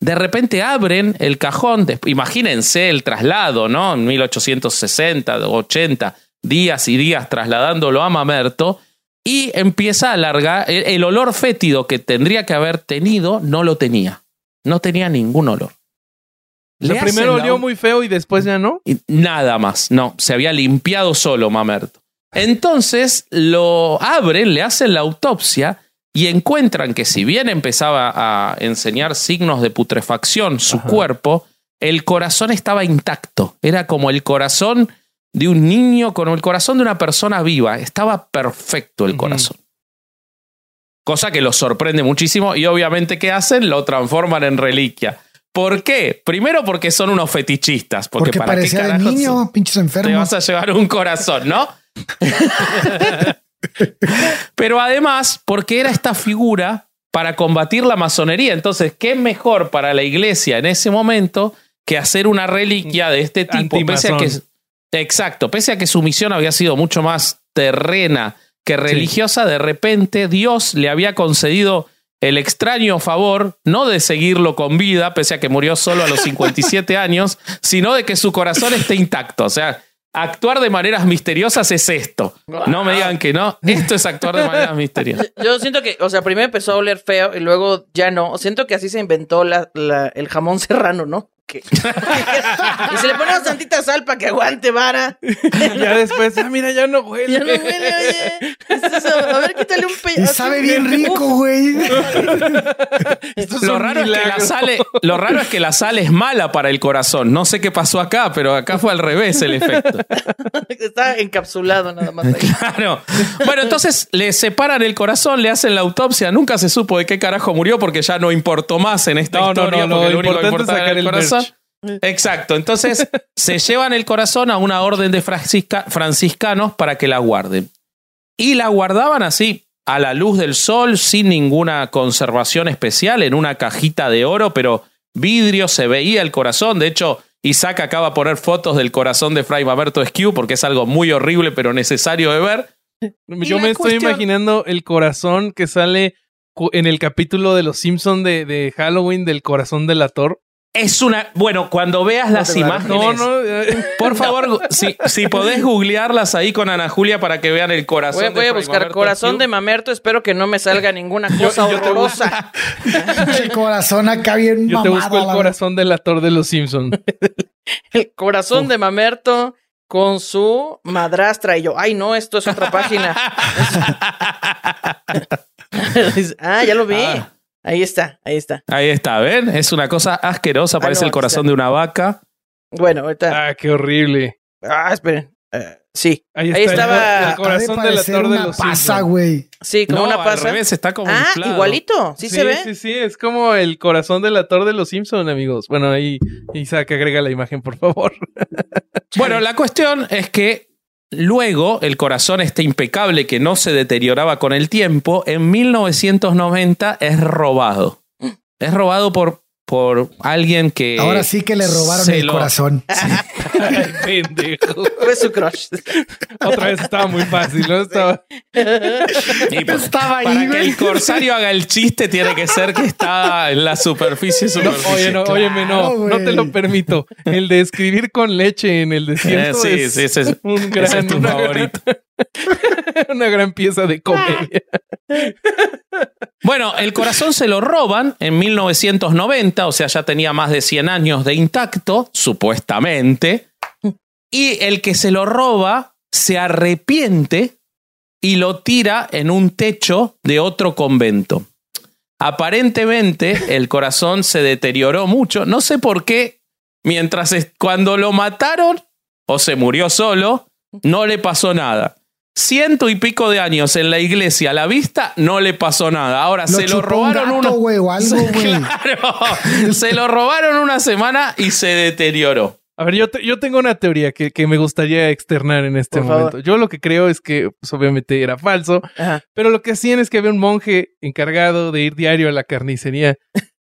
Speaker 2: de repente abren el cajón. de- imagínense el traslado, ¿no? En 1860, 80, días y días trasladándolo a Mamerto. Y empieza a alargar. El, el olor fétido que tendría que haber tenido, no lo tenía. No tenía ningún olor.
Speaker 1: O sea,
Speaker 2: Le
Speaker 1: primero
Speaker 2: la-
Speaker 1: olió muy feo y después ya no.
Speaker 2: y nada más, no, se había limpiado solo Mamerto. Entonces lo abren, le hacen la autopsia y encuentran que si bien empezaba a enseñar signos de putrefacción su
Speaker 1: Ajá.
Speaker 2: cuerpo, el corazón estaba intacto. Era como el corazón de un niño, con el corazón de una persona viva. Estaba perfecto el corazón. Cosa que los sorprende muchísimo y obviamente ¿qué hacen? Lo transforman en reliquia. ¿Por qué? Primero porque son unos fetichistas. Porque,
Speaker 3: Porque
Speaker 2: para qué carajos
Speaker 3: niño, pinches
Speaker 2: te
Speaker 3: enfermos.
Speaker 2: vas a llevar un corazón, ¿no? Pero además, porque era esta figura para combatir la masonería. Entonces, ¿qué mejor para la iglesia en ese momento que hacer una reliquia de este tipo? Pese a que, exacto, pese a que su misión había sido mucho más terrena que religiosa, de repente Dios le había concedido el extraño favor, no de seguirlo con vida, pese a que murió solo a los 57 años, sino de que su corazón esté intacto. O sea, actuar de maneras misteriosas es esto. No me digan que no, esto es actuar de maneras misteriosas.
Speaker 4: Yo siento que, o sea, primero empezó a oler feo y luego ya no. Siento que así se inventó la, la- el jamón serrano, ¿no? Y se le pone una tantita sal para que aguante vara.
Speaker 1: Ya después, ah, mira, ya no huele.
Speaker 4: Ya no huele, oye. ¿Qué es eso? A ver, quítale un pe...
Speaker 3: Y sabe bien rico, güey.
Speaker 1: Esto es
Speaker 2: Lo raro, es que la sal es, lo raro es que la sal es mala para el corazón. No sé qué pasó acá, pero acá fue al revés el efecto.
Speaker 4: Está encapsulado nada más ahí.
Speaker 2: Claro. Bueno, entonces le separan el corazón, le hacen la autopsia. Nunca se supo de qué carajo murió porque ya no importó más en esta
Speaker 1: No, no,
Speaker 2: historia.
Speaker 1: no,
Speaker 2: porque
Speaker 1: lo
Speaker 2: lo único
Speaker 1: importante es sacar
Speaker 2: el corazón.
Speaker 1: Merch.
Speaker 2: Exacto. Entonces se llevan el corazón a una orden de francisca- franciscanos para que la guarden. Y la guardaban así, a la luz del sol, sin ninguna conservación especial, en una cajita de oro, pero vidrio, se veía el corazón. De hecho, Isaac acaba de poner fotos del corazón de Fray Mamerto Esquiu porque es algo muy horrible, pero necesario de ver.
Speaker 1: Yo me estoy imaginando el corazón que sale en el capítulo de los Simpson de, de Halloween del corazón del ator.
Speaker 2: Es una. Bueno, cuando veas las imágenes. No, no. Por favor, si, si podés googlearlas ahí con Ana Julia para que vean el corazón.
Speaker 4: Voy, voy a buscar corazón de Mamerto. Espero que no me salga ninguna cosa horrorosa.
Speaker 3: el corazón acá bien
Speaker 1: Yo te busco el corazón del actor de los Simpsons.
Speaker 4: el corazón de Mamerto con su madrastra. Y yo, ay, no, esto es otra página. ah, ya lo vi. Ah. Ahí está, ahí está.
Speaker 2: Ahí está, ¿ven? Es una cosa asquerosa, ah, parece el corazón de una vaca.
Speaker 4: Bueno, ahorita.
Speaker 1: Ah, qué horrible.
Speaker 4: Ah, esperen. Eh, sí, ahí, estaba
Speaker 1: el, corazón del actor de los
Speaker 3: pasa, güey.
Speaker 4: Sí, como una pasa.
Speaker 2: Al está como
Speaker 4: ah, igualito, sí, se ve.
Speaker 1: Sí, sí, es como el corazón del actor de los Simpsons, amigos. Bueno, ahí Isaac agrega la imagen, por favor.
Speaker 2: bueno, la cuestión es que Luego, el corazón este impecable que no se deterioraba con el tiempo, en 1990 es robado. Es robado por, por alguien que.
Speaker 3: Ahora sí que le robaron el corazón.
Speaker 1: pendejo.
Speaker 4: Fue su crush.
Speaker 1: Otra vez estaba muy fácil, ¿no? Estaba.
Speaker 2: Pues, estaba ahí. Para que el corsario haga el chiste, tiene que ser que está en la superficie.
Speaker 1: oye, no, óyeme, no, no te lo permito. El de escribir con leche en el desierto. Eh, sí, es, sí, es un gran es tu favorito. una gran pieza de comedia.
Speaker 2: Bueno, el corazón se lo roban en 1990, o sea, ya tenía más de 100 años de intacto, supuestamente. Y el que se lo roba se arrepiente y lo tira en un techo de otro convento. Aparentemente el corazón se deterioró mucho, no sé por qué, mientras cuando lo mataron o se murió solo, no le pasó nada ciento y pico de años en la iglesia a la vista, no le pasó nada. Ahora se lo robaron una. se lo robaron una semana y se deterioró.
Speaker 1: A ver, yo, yo tengo una teoría que, que, me gustaría externar en este momento. Yo lo que creo es que, pues, obviamente era falso, pero lo que hacían es que había un monje encargado de ir diario a la carnicería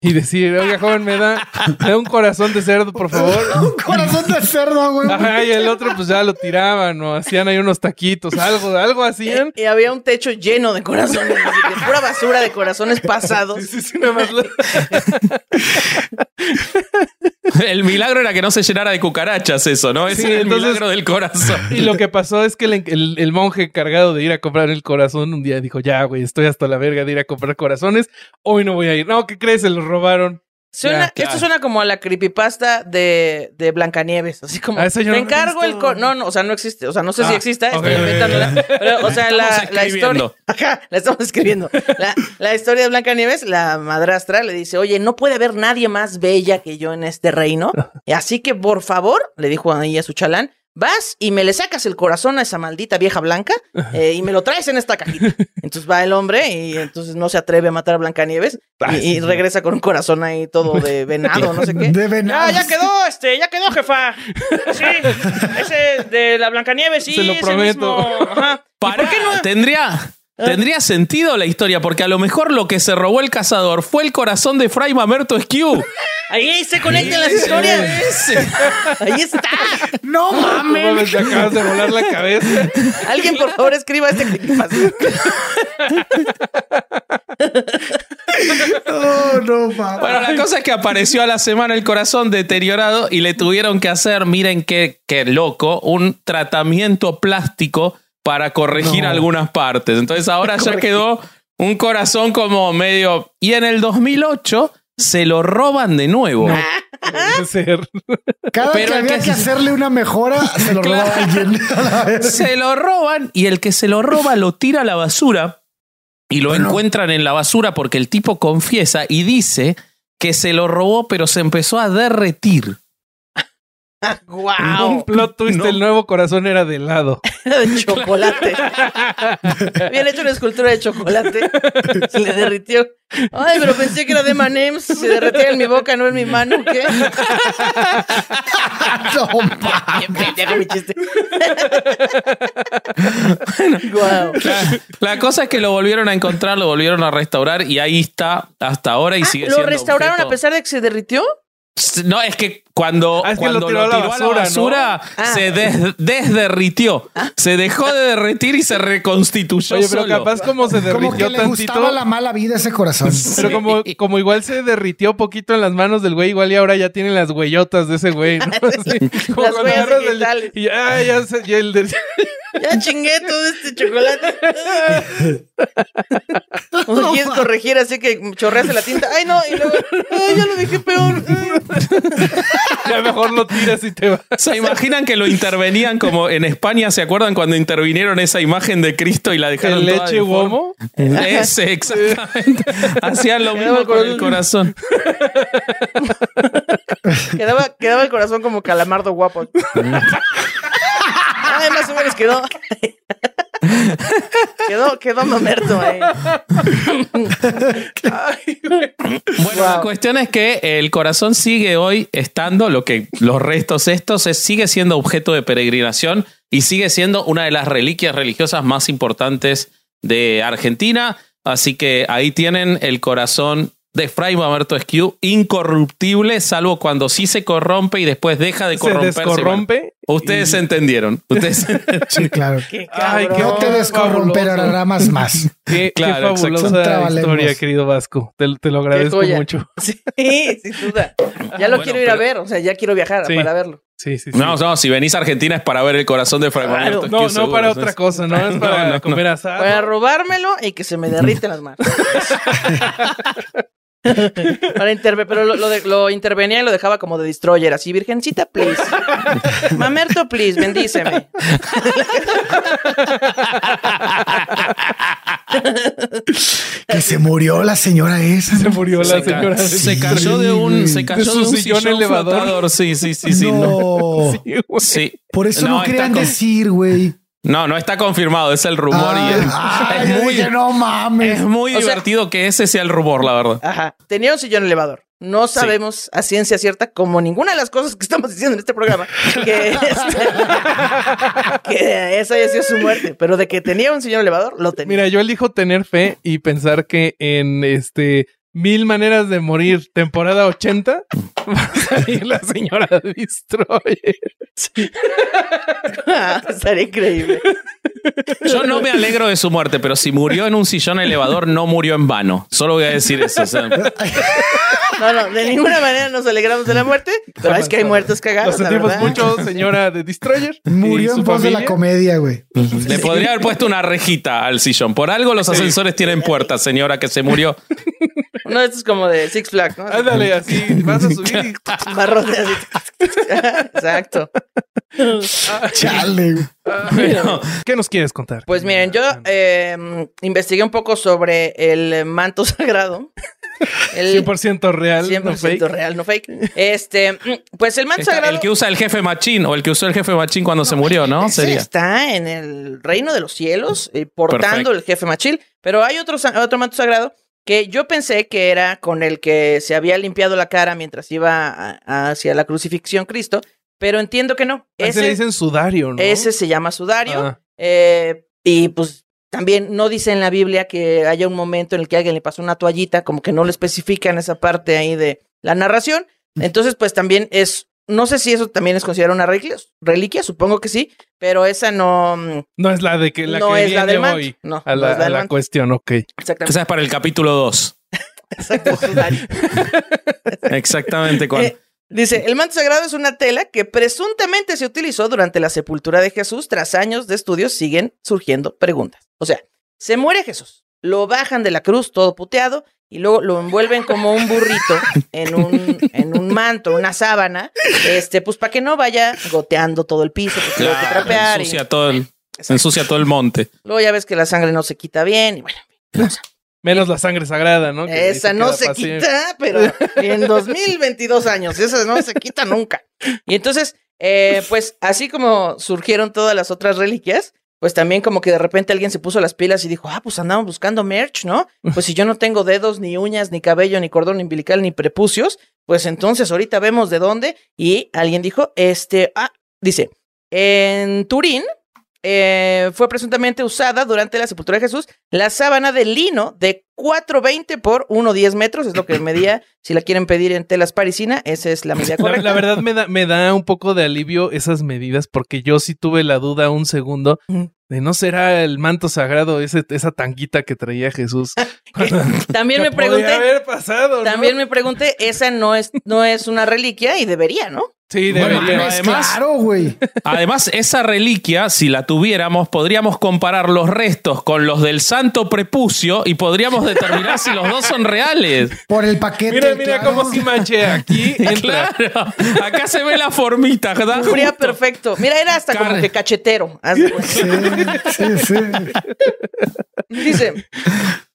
Speaker 1: y decir, oiga, joven, me da, un corazón de cerdo, por favor.
Speaker 3: un corazón de cerdo, güey.
Speaker 1: Ajá, y el otro, pues ya lo tiraban, o hacían ahí unos taquitos, algo, algo hacían.
Speaker 4: Y, había un techo lleno de corazones, pura basura de corazones pasados. Sí, sí, nada más.
Speaker 2: el milagro era que no se llenara de cucarachas, eso, ¿no? Ese es el milagro del corazón.
Speaker 1: Y lo que pasó es que el, el monje encargado de ir a comprar el corazón un día dijo, ya, güey, estoy hasta la verga de ir a comprar corazones, hoy no voy a ir. No, ¿qué crees? El robaron.
Speaker 4: Esto suena como a la creepypasta de, de Blancanieves. Así como, ah, te encargo el... no, no, o sea, no existe. O sea, no sé si ah, exista. Estoy inventándola. Pero, o sea, la, la, historia... Acá, la estamos escribiendo. La, la historia de Blancanieves, la madrastra le dice, oye, no puede haber nadie más bella que yo en este reino. Así que, por favor, le dijo a ella su chalán, vas y me le sacas el corazón a esa maldita vieja blanca eh, y me lo traes en esta cajita. Entonces va el hombre y entonces no se atreve a matar a Blancanieves y, y regresa con un corazón ahí todo de venado, no sé qué.
Speaker 3: De venado.
Speaker 4: Ah, ya quedó, este, ya quedó, jefa. Sí, ese de la Blancanieves, sí,
Speaker 1: se lo prometo.
Speaker 2: Ajá. ¿Para qué no? Tendría. Tendría sentido la historia, porque a lo mejor lo que se robó el cazador fue el corazón de Fray Mamerto Skew.
Speaker 4: Ahí se conectan las historias. Ahí está.
Speaker 3: No mames.
Speaker 1: te acabas de volar la cabeza.
Speaker 4: Alguien, por favor, escriba este
Speaker 3: No, no, mames.
Speaker 2: Bueno, la cosa es que apareció a la semana el corazón deteriorado y le tuvieron que hacer, miren qué, qué loco, un tratamiento plástico para corregir algunas partes. Entonces ahora ya quedó un corazón como medio... Y en el 2008 se lo roban de nuevo.
Speaker 3: Cada Pero que había que, hacerle una mejora, se lo roba alguien.
Speaker 2: se lo roban y el que se lo roba lo tira a la basura y lo encuentran en la basura porque el tipo confiesa y dice que se lo robó pero se empezó a derretir.
Speaker 4: ¡Wow!
Speaker 1: Un plot twist, el nuevo corazón era de helado.
Speaker 4: de chocolate. Habían hecho una escultura de chocolate. Se le derritió. Ay, pero pensé que era de Manems. Se derretía en mi boca, no en mi mano. ¿Qué? no, mi chiste.
Speaker 2: wow. la, la, cosa es que lo volvieron a encontrar, lo volvieron a restaurar y ahí está hasta ahora y ah, sigue
Speaker 4: ¿Lo restauraron a pesar de que se derritió?
Speaker 2: No, es que cuando,
Speaker 1: Ah, es que
Speaker 2: cuando
Speaker 1: lo
Speaker 2: lo
Speaker 1: tiró
Speaker 2: tiró,
Speaker 1: a la
Speaker 2: a la
Speaker 1: basura,
Speaker 4: Ah.
Speaker 2: se des- desderritió. Se dejó de derretir y se reconstituyó
Speaker 1: Oye, pero
Speaker 2: solo.
Speaker 1: capaz como se
Speaker 3: Como que
Speaker 1: derritió
Speaker 3: le gustaba
Speaker 1: tantito.
Speaker 3: la mala vida ese corazón.
Speaker 1: Pero como, como igual se derritió poquito en las manos del güey, igual y ahora ya tienen las huellotas de ese güey, ¿no? Así, como
Speaker 4: Las huellas
Speaker 1: el-. Y ya, ya, se- ya el de-
Speaker 4: Ya chingué todo este chocolate. O quieres corregir así que chorreaste la tinta. Ay, no, y luego, ay, ya lo dejé peor.
Speaker 1: ya mejor lo tiras y te vas.
Speaker 2: ¿Se imaginan que lo intervenían como en España? ¿Se acuerdan cuando intervinieron esa imagen de Cristo y la dejaron
Speaker 1: ¿El
Speaker 2: toda
Speaker 1: leche womo?
Speaker 2: Ese, exactamente. Hacían lo mismo con el corazón.
Speaker 4: Quedaba, quedaba el corazón como calamardo guapo. Ay, más o menos quedó. Quedó, quedó mamerto ahí.
Speaker 1: Ay, güey.
Speaker 2: Bueno, la cuestión es que el corazón sigue hoy estando, lo que los restos estos, es, sigue siendo objeto de peregrinación y sigue siendo una de las reliquias religiosas más importantes de Argentina. Así que ahí tienen el corazón de Fray Mamerto Esquiú, incorruptible, salvo cuando sí se corrompe y después deja de
Speaker 1: Se
Speaker 2: corromperse.
Speaker 1: descorrompe.
Speaker 2: Bueno, ustedes
Speaker 1: y-
Speaker 2: entendieron. Ustedes
Speaker 3: Sí, claro.
Speaker 4: Qué
Speaker 1: Ay, qué
Speaker 3: No te descorromperás más.
Speaker 1: Qué,
Speaker 2: Claro,
Speaker 1: qué fabulosa historia, querido Vasco. Te, te lo agradezco mucho.
Speaker 4: Sí, sin duda. Ya lo
Speaker 2: Bueno,
Speaker 4: quiero ir a ver. O sea, ya quiero viajar
Speaker 1: Sí.
Speaker 4: para verlo.
Speaker 1: Sí, sí, sí.
Speaker 2: No, no, si venís a Argentina es para ver el corazón de Fray
Speaker 4: Claro.
Speaker 1: No, no
Speaker 2: seguro.
Speaker 1: para otra cosa, no es para
Speaker 2: No, no, no.
Speaker 1: comer asado.
Speaker 4: Para robármelo y que se me derriten las manos. Para interve- pero lo, lo de- lo intervenía y lo dejaba como de destroyer, así, virgencita, please. Mamerto, please, bendíceme.
Speaker 3: Que se murió la señora esa.
Speaker 1: Se murió la
Speaker 2: Se, ca-
Speaker 1: señora.
Speaker 2: se cayó de un, se cayó
Speaker 1: su
Speaker 2: de un
Speaker 1: sillón
Speaker 2: sillón,
Speaker 1: elevador.
Speaker 2: flotador. Sí, sí, sí, sí. No.
Speaker 3: no.
Speaker 1: Sí.
Speaker 3: Por eso no, querían
Speaker 2: con-
Speaker 3: decir, güey.
Speaker 2: No, no está confirmado, es el rumor y es,
Speaker 3: ay,
Speaker 2: es
Speaker 3: yo
Speaker 2: muy,
Speaker 3: dije, no mames.
Speaker 2: es muy
Speaker 4: O sea-
Speaker 2: divertido que ese sea el rumor, la verdad.
Speaker 4: Ajá. Tenía un sillón elevador. No sabemos a ciencia cierta, como ninguna de las cosas que estamos diciendo en este programa, que, este- que esa haya sido su muerte. Pero de que tenía un sillón elevador, lo tenía.
Speaker 1: Mira, yo elijo tener fe y pensar que en este Mil Maneras de Morir, temporada 80, va a salir la señora Destroyer.
Speaker 4: Estaría increíble.
Speaker 2: Yo no me alegro de su muerte, pero si murió en un sillón elevador, no murió en vano. Solo voy a decir eso. o sea,
Speaker 4: No, no, de ninguna manera nos alegramos de la muerte, pero es que hay muertos
Speaker 1: Lo
Speaker 4: cagados. la
Speaker 1: sentimos mucho, señora de Destroyer.
Speaker 3: Murió en pos de la comedia, güey.
Speaker 2: le podría haber puesto una rejita al sillón. Por algo los ascensores tienen puertas, señora, que se murió.
Speaker 4: Uno de estos como de Six Flags, ¿no?
Speaker 1: Ándale, así, vas a subir y...
Speaker 4: Barrote así. Exacto.
Speaker 3: Chale, güey.
Speaker 2: Pero-
Speaker 1: ¿Qué nos quieres contar?
Speaker 4: Pues miren, yo eh, investigué un poco sobre el manto sagrado. El
Speaker 1: 100% real,
Speaker 4: 100%
Speaker 1: no fake.
Speaker 4: real, no fake. Este, pues el manto
Speaker 2: Está-
Speaker 4: sagrado
Speaker 2: el que usa el jefe machín o el que usó el jefe machín cuando se murió, ¿no?
Speaker 4: ese
Speaker 2: Sería.
Speaker 4: está en el reino de los cielos, eh, portando el jefe machil. Pero hay otro, otro manto sagrado que yo pensé que era con el que se había limpiado la cara mientras iba a- a- hacia la crucifixión Cristo, pero entiendo que no.
Speaker 1: A ese le dicen sudario, ¿no?
Speaker 4: Ese se llama sudario.
Speaker 1: Ah.
Speaker 4: eh, y pues también no dice en la Biblia que haya un momento en el que alguien le pasó una toallita, como que no lo especifica en esa parte ahí de la narración. Entonces, pues también es, no sé si eso también es considerado una reliquia, reliquia supongo que sí, pero esa no, mm,
Speaker 1: No es la de que la
Speaker 4: no
Speaker 1: que
Speaker 4: es la
Speaker 1: viene
Speaker 4: del manto.
Speaker 1: hoy.
Speaker 4: No,
Speaker 1: A
Speaker 4: no
Speaker 1: la,
Speaker 4: es la
Speaker 1: a la cuestión, ok.
Speaker 4: Exactamente.
Speaker 2: Esa es para el capítulo 2.
Speaker 4: Exacto, sudario.
Speaker 2: Exactamente. Con...
Speaker 4: Eh, Dice, el manto sagrado es una tela que presuntamente se utilizó durante la sepultura de Jesús. Tras años de estudios siguen surgiendo preguntas. O sea, se muere Jesús, lo bajan de la cruz todo puteado y luego lo envuelven como un burrito en un, en un manto, una sábana, este, pues para que no vaya goteando todo el piso, porque hay que
Speaker 2: Claro,
Speaker 4: trapear. y-
Speaker 2: ensucia, todo el, ensucia todo el monte.
Speaker 4: luego ya ves que la sangre no se quita bien y bueno.
Speaker 1: Menos la sangre sagrada, ¿no? Que
Speaker 4: Esa no se quita, pero en 2022 años, esa no se quita nunca. Y entonces, eh, pues así como surgieron todas las otras reliquias, pues también como que de repente alguien se puso las pilas y dijo, ah, pues andamos buscando merch, ¿no? Pues si yo no tengo dedos, ni uñas, ni cabello, ni cordón umbilical, ni prepucios, pues entonces ahorita vemos de dónde. Y alguien dijo, este, ah, dice, en Turín, eh, fue presuntamente usada durante la sepultura de Jesús la sábana de lino de 420 por 110 metros, es lo que medía, si la quieren pedir en telas parisina, esa es la medida correcta.
Speaker 1: La, verdad me da, me da un poco de alivio esas medidas, porque yo sí tuve la duda un segundo de no será el manto sagrado, ese, esa tanguita que traía Jesús.
Speaker 4: también me pregunté. Haber pasado, También me pregunté, esa no es, no es una reliquia y debería, ¿no?
Speaker 1: Sí, debería. además,
Speaker 2: claro, güey. Además, esa reliquia, si la tuviéramos, podríamos comparar los restos con los del santo prepucio y podríamos determinar si los dos son reales.
Speaker 3: Por el paquete.
Speaker 1: Mira, mira cómo si manché aquí. Entra. Claro.
Speaker 2: Acá se ve la formita, ¿verdad?
Speaker 4: Cubría perfecto. Mira, era hasta como que cachetero. Sí, sí, sí. Dice.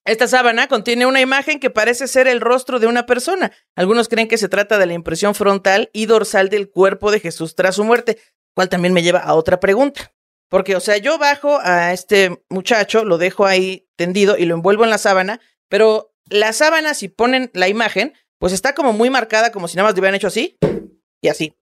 Speaker 4: Esta sábana contiene una imagen que parece ser el rostro de una persona. Algunos creen que se trata de la impresión frontal y dorsal del cuerpo de Jesús tras su muerte, cual también me lleva a otra pregunta. Porque, o sea, yo bajo a este muchacho, lo dejo ahí tendido y lo envuelvo en la sábana, pero la sábana, si ponen la imagen, pues está como muy marcada, como si nada más lo hubieran hecho así y así.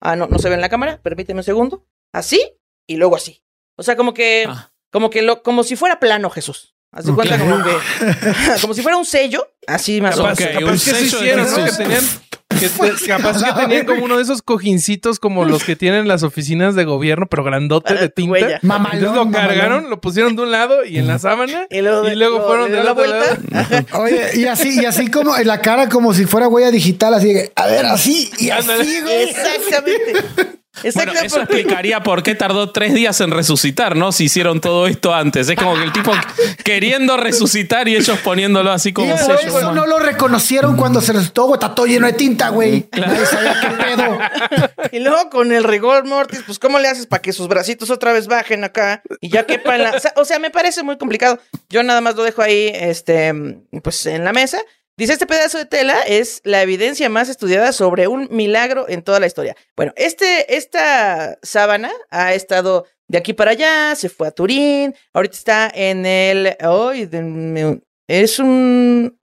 Speaker 4: Ah, no, no se ve en la cámara, permíteme un segundo. Así y luego así. O sea, como que, ah. como que lo, como si fuera plano Jesús. Haz cuenta como que. como si fuera un sello. Así más o menos.
Speaker 1: Capaz que se hicieron, ¿no? Que tenían. Que capaz que tenían como uno de esos cojincitos como los que tienen las oficinas de gobierno, pero grandote de tinta. Entonces lo cargaron, lo pusieron de un lado y en la sábana. Y luego, fueron de, la vuelta.
Speaker 3: Oye, y así, y así como en la cara, como si fuera huella digital, así a ver, así y así,
Speaker 4: güey. Exactamente.
Speaker 2: Bueno, eso explicaría por qué tardó tres días en resucitar, ¿no? Si hicieron todo esto antes. Es como que el tipo queriendo resucitar y ellos poniéndolo así como
Speaker 3: sello. no lo reconocieron cuando se resucitó, Está todo lleno de tinta, güey. Claro. qué pedo.
Speaker 4: Y luego con el rigor mortis, pues ¿cómo le haces para que sus bracitos otra vez bajen acá y ya quepan la... O sea, me parece muy complicado. Yo nada más lo dejo ahí, este, pues en la mesa. Dice, este pedazo de tela es la evidencia más estudiada sobre un milagro en toda la historia. Bueno, este, esta sábana ha estado de aquí para allá, se fue a Turín, ahorita está en el... Ay, es un...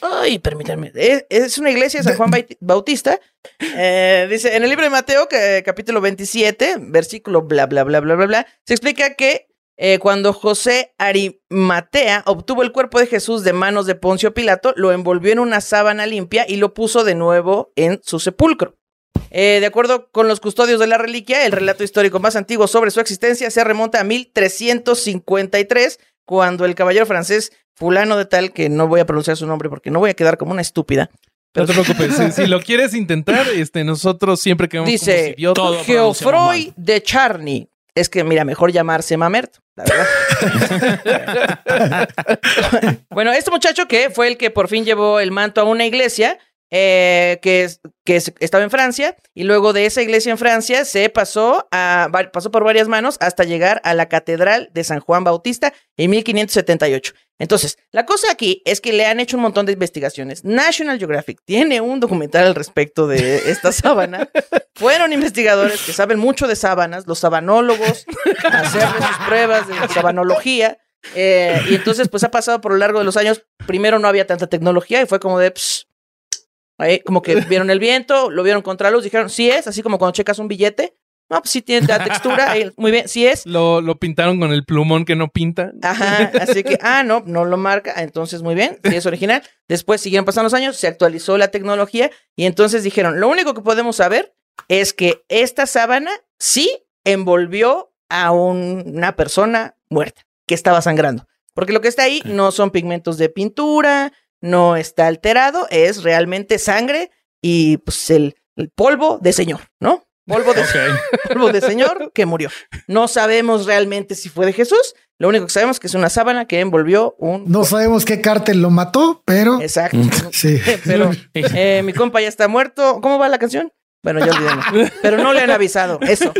Speaker 4: Ay, permítanme. Es, una iglesia de San Juan Bautista. Eh, dice, en el libro de Mateo, capítulo 27, versículo bla, bla, bla, bla, bla, bla, se explica que eh, cuando José Arimatea obtuvo el cuerpo de Jesús de manos de Poncio Pilato, lo envolvió en una sábana limpia y lo puso de nuevo en su sepulcro. Eh, de acuerdo con los custodios de la reliquia, el relato histórico más antiguo sobre su existencia se remonta a 1353, cuando el caballero francés fulano de tal, que no voy a pronunciar su nombre porque no voy a quedar como una estúpida.
Speaker 1: No te preocupes, si, lo quieres intentar, este, nosotros siempre que
Speaker 4: Dice, Geoffroy de Charny, es que, mira, mejor llamarse Mamerto, la verdad. bueno, este muchacho que fue el que por fin llevó el manto a una iglesia, eh, que, que estaba en Francia, y luego de esa iglesia en Francia se pasó, a, pasó por varias manos hasta llegar a la Catedral de San Juan Bautista en 1578. Entonces, la cosa aquí es que le han hecho un montón de investigaciones. National Geographic tiene un documental al respecto de esta sábana. Fueron investigadores que saben mucho de sábanas, los sabanólogos, hacerle sus pruebas de sabanología. Eh, y entonces, pues ha pasado por lo largo de los años. Primero no había tanta tecnología y fue como de, ahí, como que vieron el viento, lo vieron contra luz, dijeron, sí es, así como cuando checas un billete, no, pues sí tiene la textura, muy bien, sí es.
Speaker 1: Lo, lo pintaron con el plumón que no pinta.
Speaker 4: Ajá, así que, ah, no, no lo marca, entonces muy bien, sí es original. Después siguieron pasando los años, se actualizó la tecnología y entonces dijeron, lo único que podemos saber es que esta sábana sí envolvió a una persona muerta que estaba sangrando. Porque lo que está ahí no son pigmentos de pintura, no está alterado, es realmente sangre y pues el polvo de señor, ¿no? Polvo de, de señor que murió. No sabemos realmente si fue de Jesús. Lo único que sabemos es que es una sábana que envolvió un.
Speaker 3: No sabemos qué cártel lo mató, pero.
Speaker 4: Exacto. Sí. Pero eh, mi compa ya está muerto. ¿Cómo va la canción? Bueno, ya olvidé. Pero no le han avisado. Eso.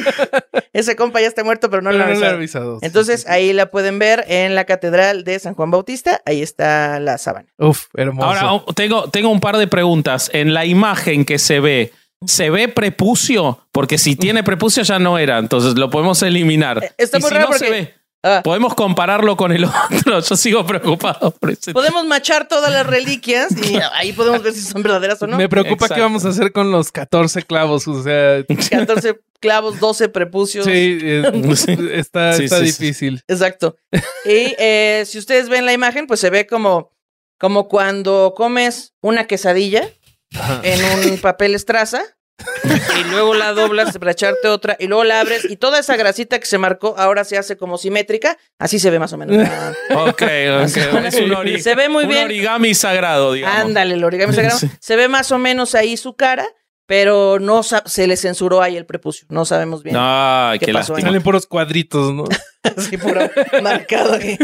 Speaker 4: Ese compa ya está muerto, pero no, le, han avisado. Entonces ahí la pueden ver en la Catedral de San Juan Bautista. Ahí está la sábana.
Speaker 1: Uf, hermoso.
Speaker 2: Ahora tengo, tengo un par de preguntas. En la imagen que se ve, ¿Se ve prepucio? Porque si tiene prepucio ya no era, entonces lo podemos eliminar.
Speaker 4: Eh, está muy raro porque,
Speaker 2: Ah. Podemos compararlo con el otro. Yo sigo preocupado por eso.
Speaker 4: Podemos machar todas las reliquias y ahí podemos ver si son verdaderas o no.
Speaker 1: Me preocupa qué vamos a hacer con los 14 clavos. O sea,
Speaker 4: 14 clavos, 12 prepucios.
Speaker 1: Sí, está, está difícil.
Speaker 4: Exacto. Y eh, si ustedes ven la imagen, pues se ve como, como cuando comes una quesadilla en un papel estraza y luego la doblas para echarte otra y luego la abres y toda esa grasita que se marcó ahora se hace como simétrica, así se ve más o menos.
Speaker 2: ok, ok. Es un
Speaker 4: se ve muy
Speaker 2: un
Speaker 4: bien.
Speaker 2: origami sagrado, digamos.
Speaker 4: Ándale, el origami sagrado. Se ve más o menos ahí su cara, pero no se le censuró ahí el prepucio. No sabemos bien.
Speaker 2: Ay, qué, pasó
Speaker 1: Salen puros cuadritos, ¿no?
Speaker 4: sí, puro marcado aquí.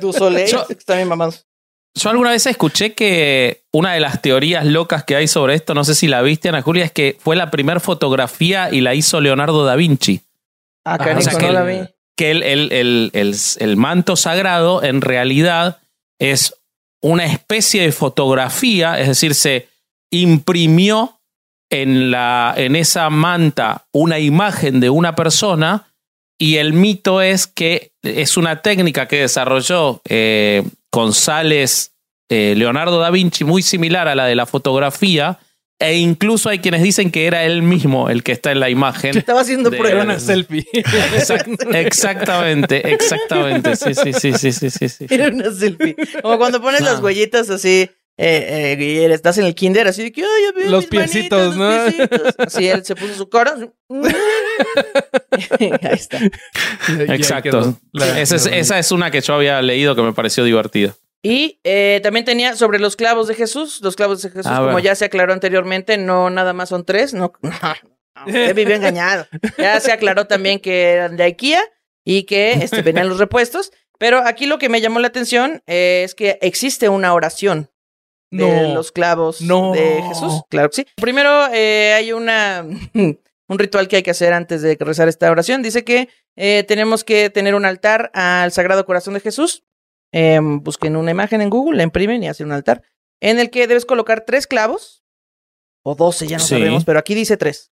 Speaker 4: tu soleil, está bien mamados.
Speaker 2: Yo alguna vez escuché que una de las teorías locas que hay sobre esto, no sé si la viste, Ana Julia, es que fue la primera fotografía y la hizo Leonardo da Vinci.
Speaker 4: Ah, que, no la vi.
Speaker 2: Que el, el, el, manto sagrado en realidad es una especie de fotografía, es decir, se imprimió en, la, en esa manta una imagen de una persona y el mito es que es una técnica que desarrolló eh, González, eh, Leonardo da Vinci, muy similar a la de la fotografía. E incluso hay quienes dicen que era él mismo el que está en la imagen.
Speaker 4: Estaba haciendo prueba.
Speaker 1: una selfie.
Speaker 2: exactamente, exactamente. Sí, sí, sí, sí, sí, sí,
Speaker 4: Era una selfie. Como cuando pones las huellitas así eh, eh, y estás en el kinder así de que, ay,
Speaker 1: los piecitos, ¿no?
Speaker 4: Así él se puso su cara. Ahí está.
Speaker 2: Exacto. esa, es, una que yo había leído que me pareció divertida.
Speaker 4: Y eh, también tenía sobre los clavos de Jesús. Los clavos de Jesús, ah, como ya se aclaró anteriormente, no nada más son tres. No, no, vivió engañado. Ya se aclaró también que eran de IKEA y que este, venían los repuestos. Pero aquí lo que me llamó la atención es que existe una oración de los clavos de Jesús. Claro que sí. Primero eh, hay una un ritual que hay que hacer antes de rezar esta oración. Dice que eh, tenemos que tener un altar al Sagrado Corazón de Jesús. Em, busquen una imagen en Google, la imprimen y hacen un altar en el que debes colocar tres clavos o doce, ya no sabemos, pero aquí dice tres.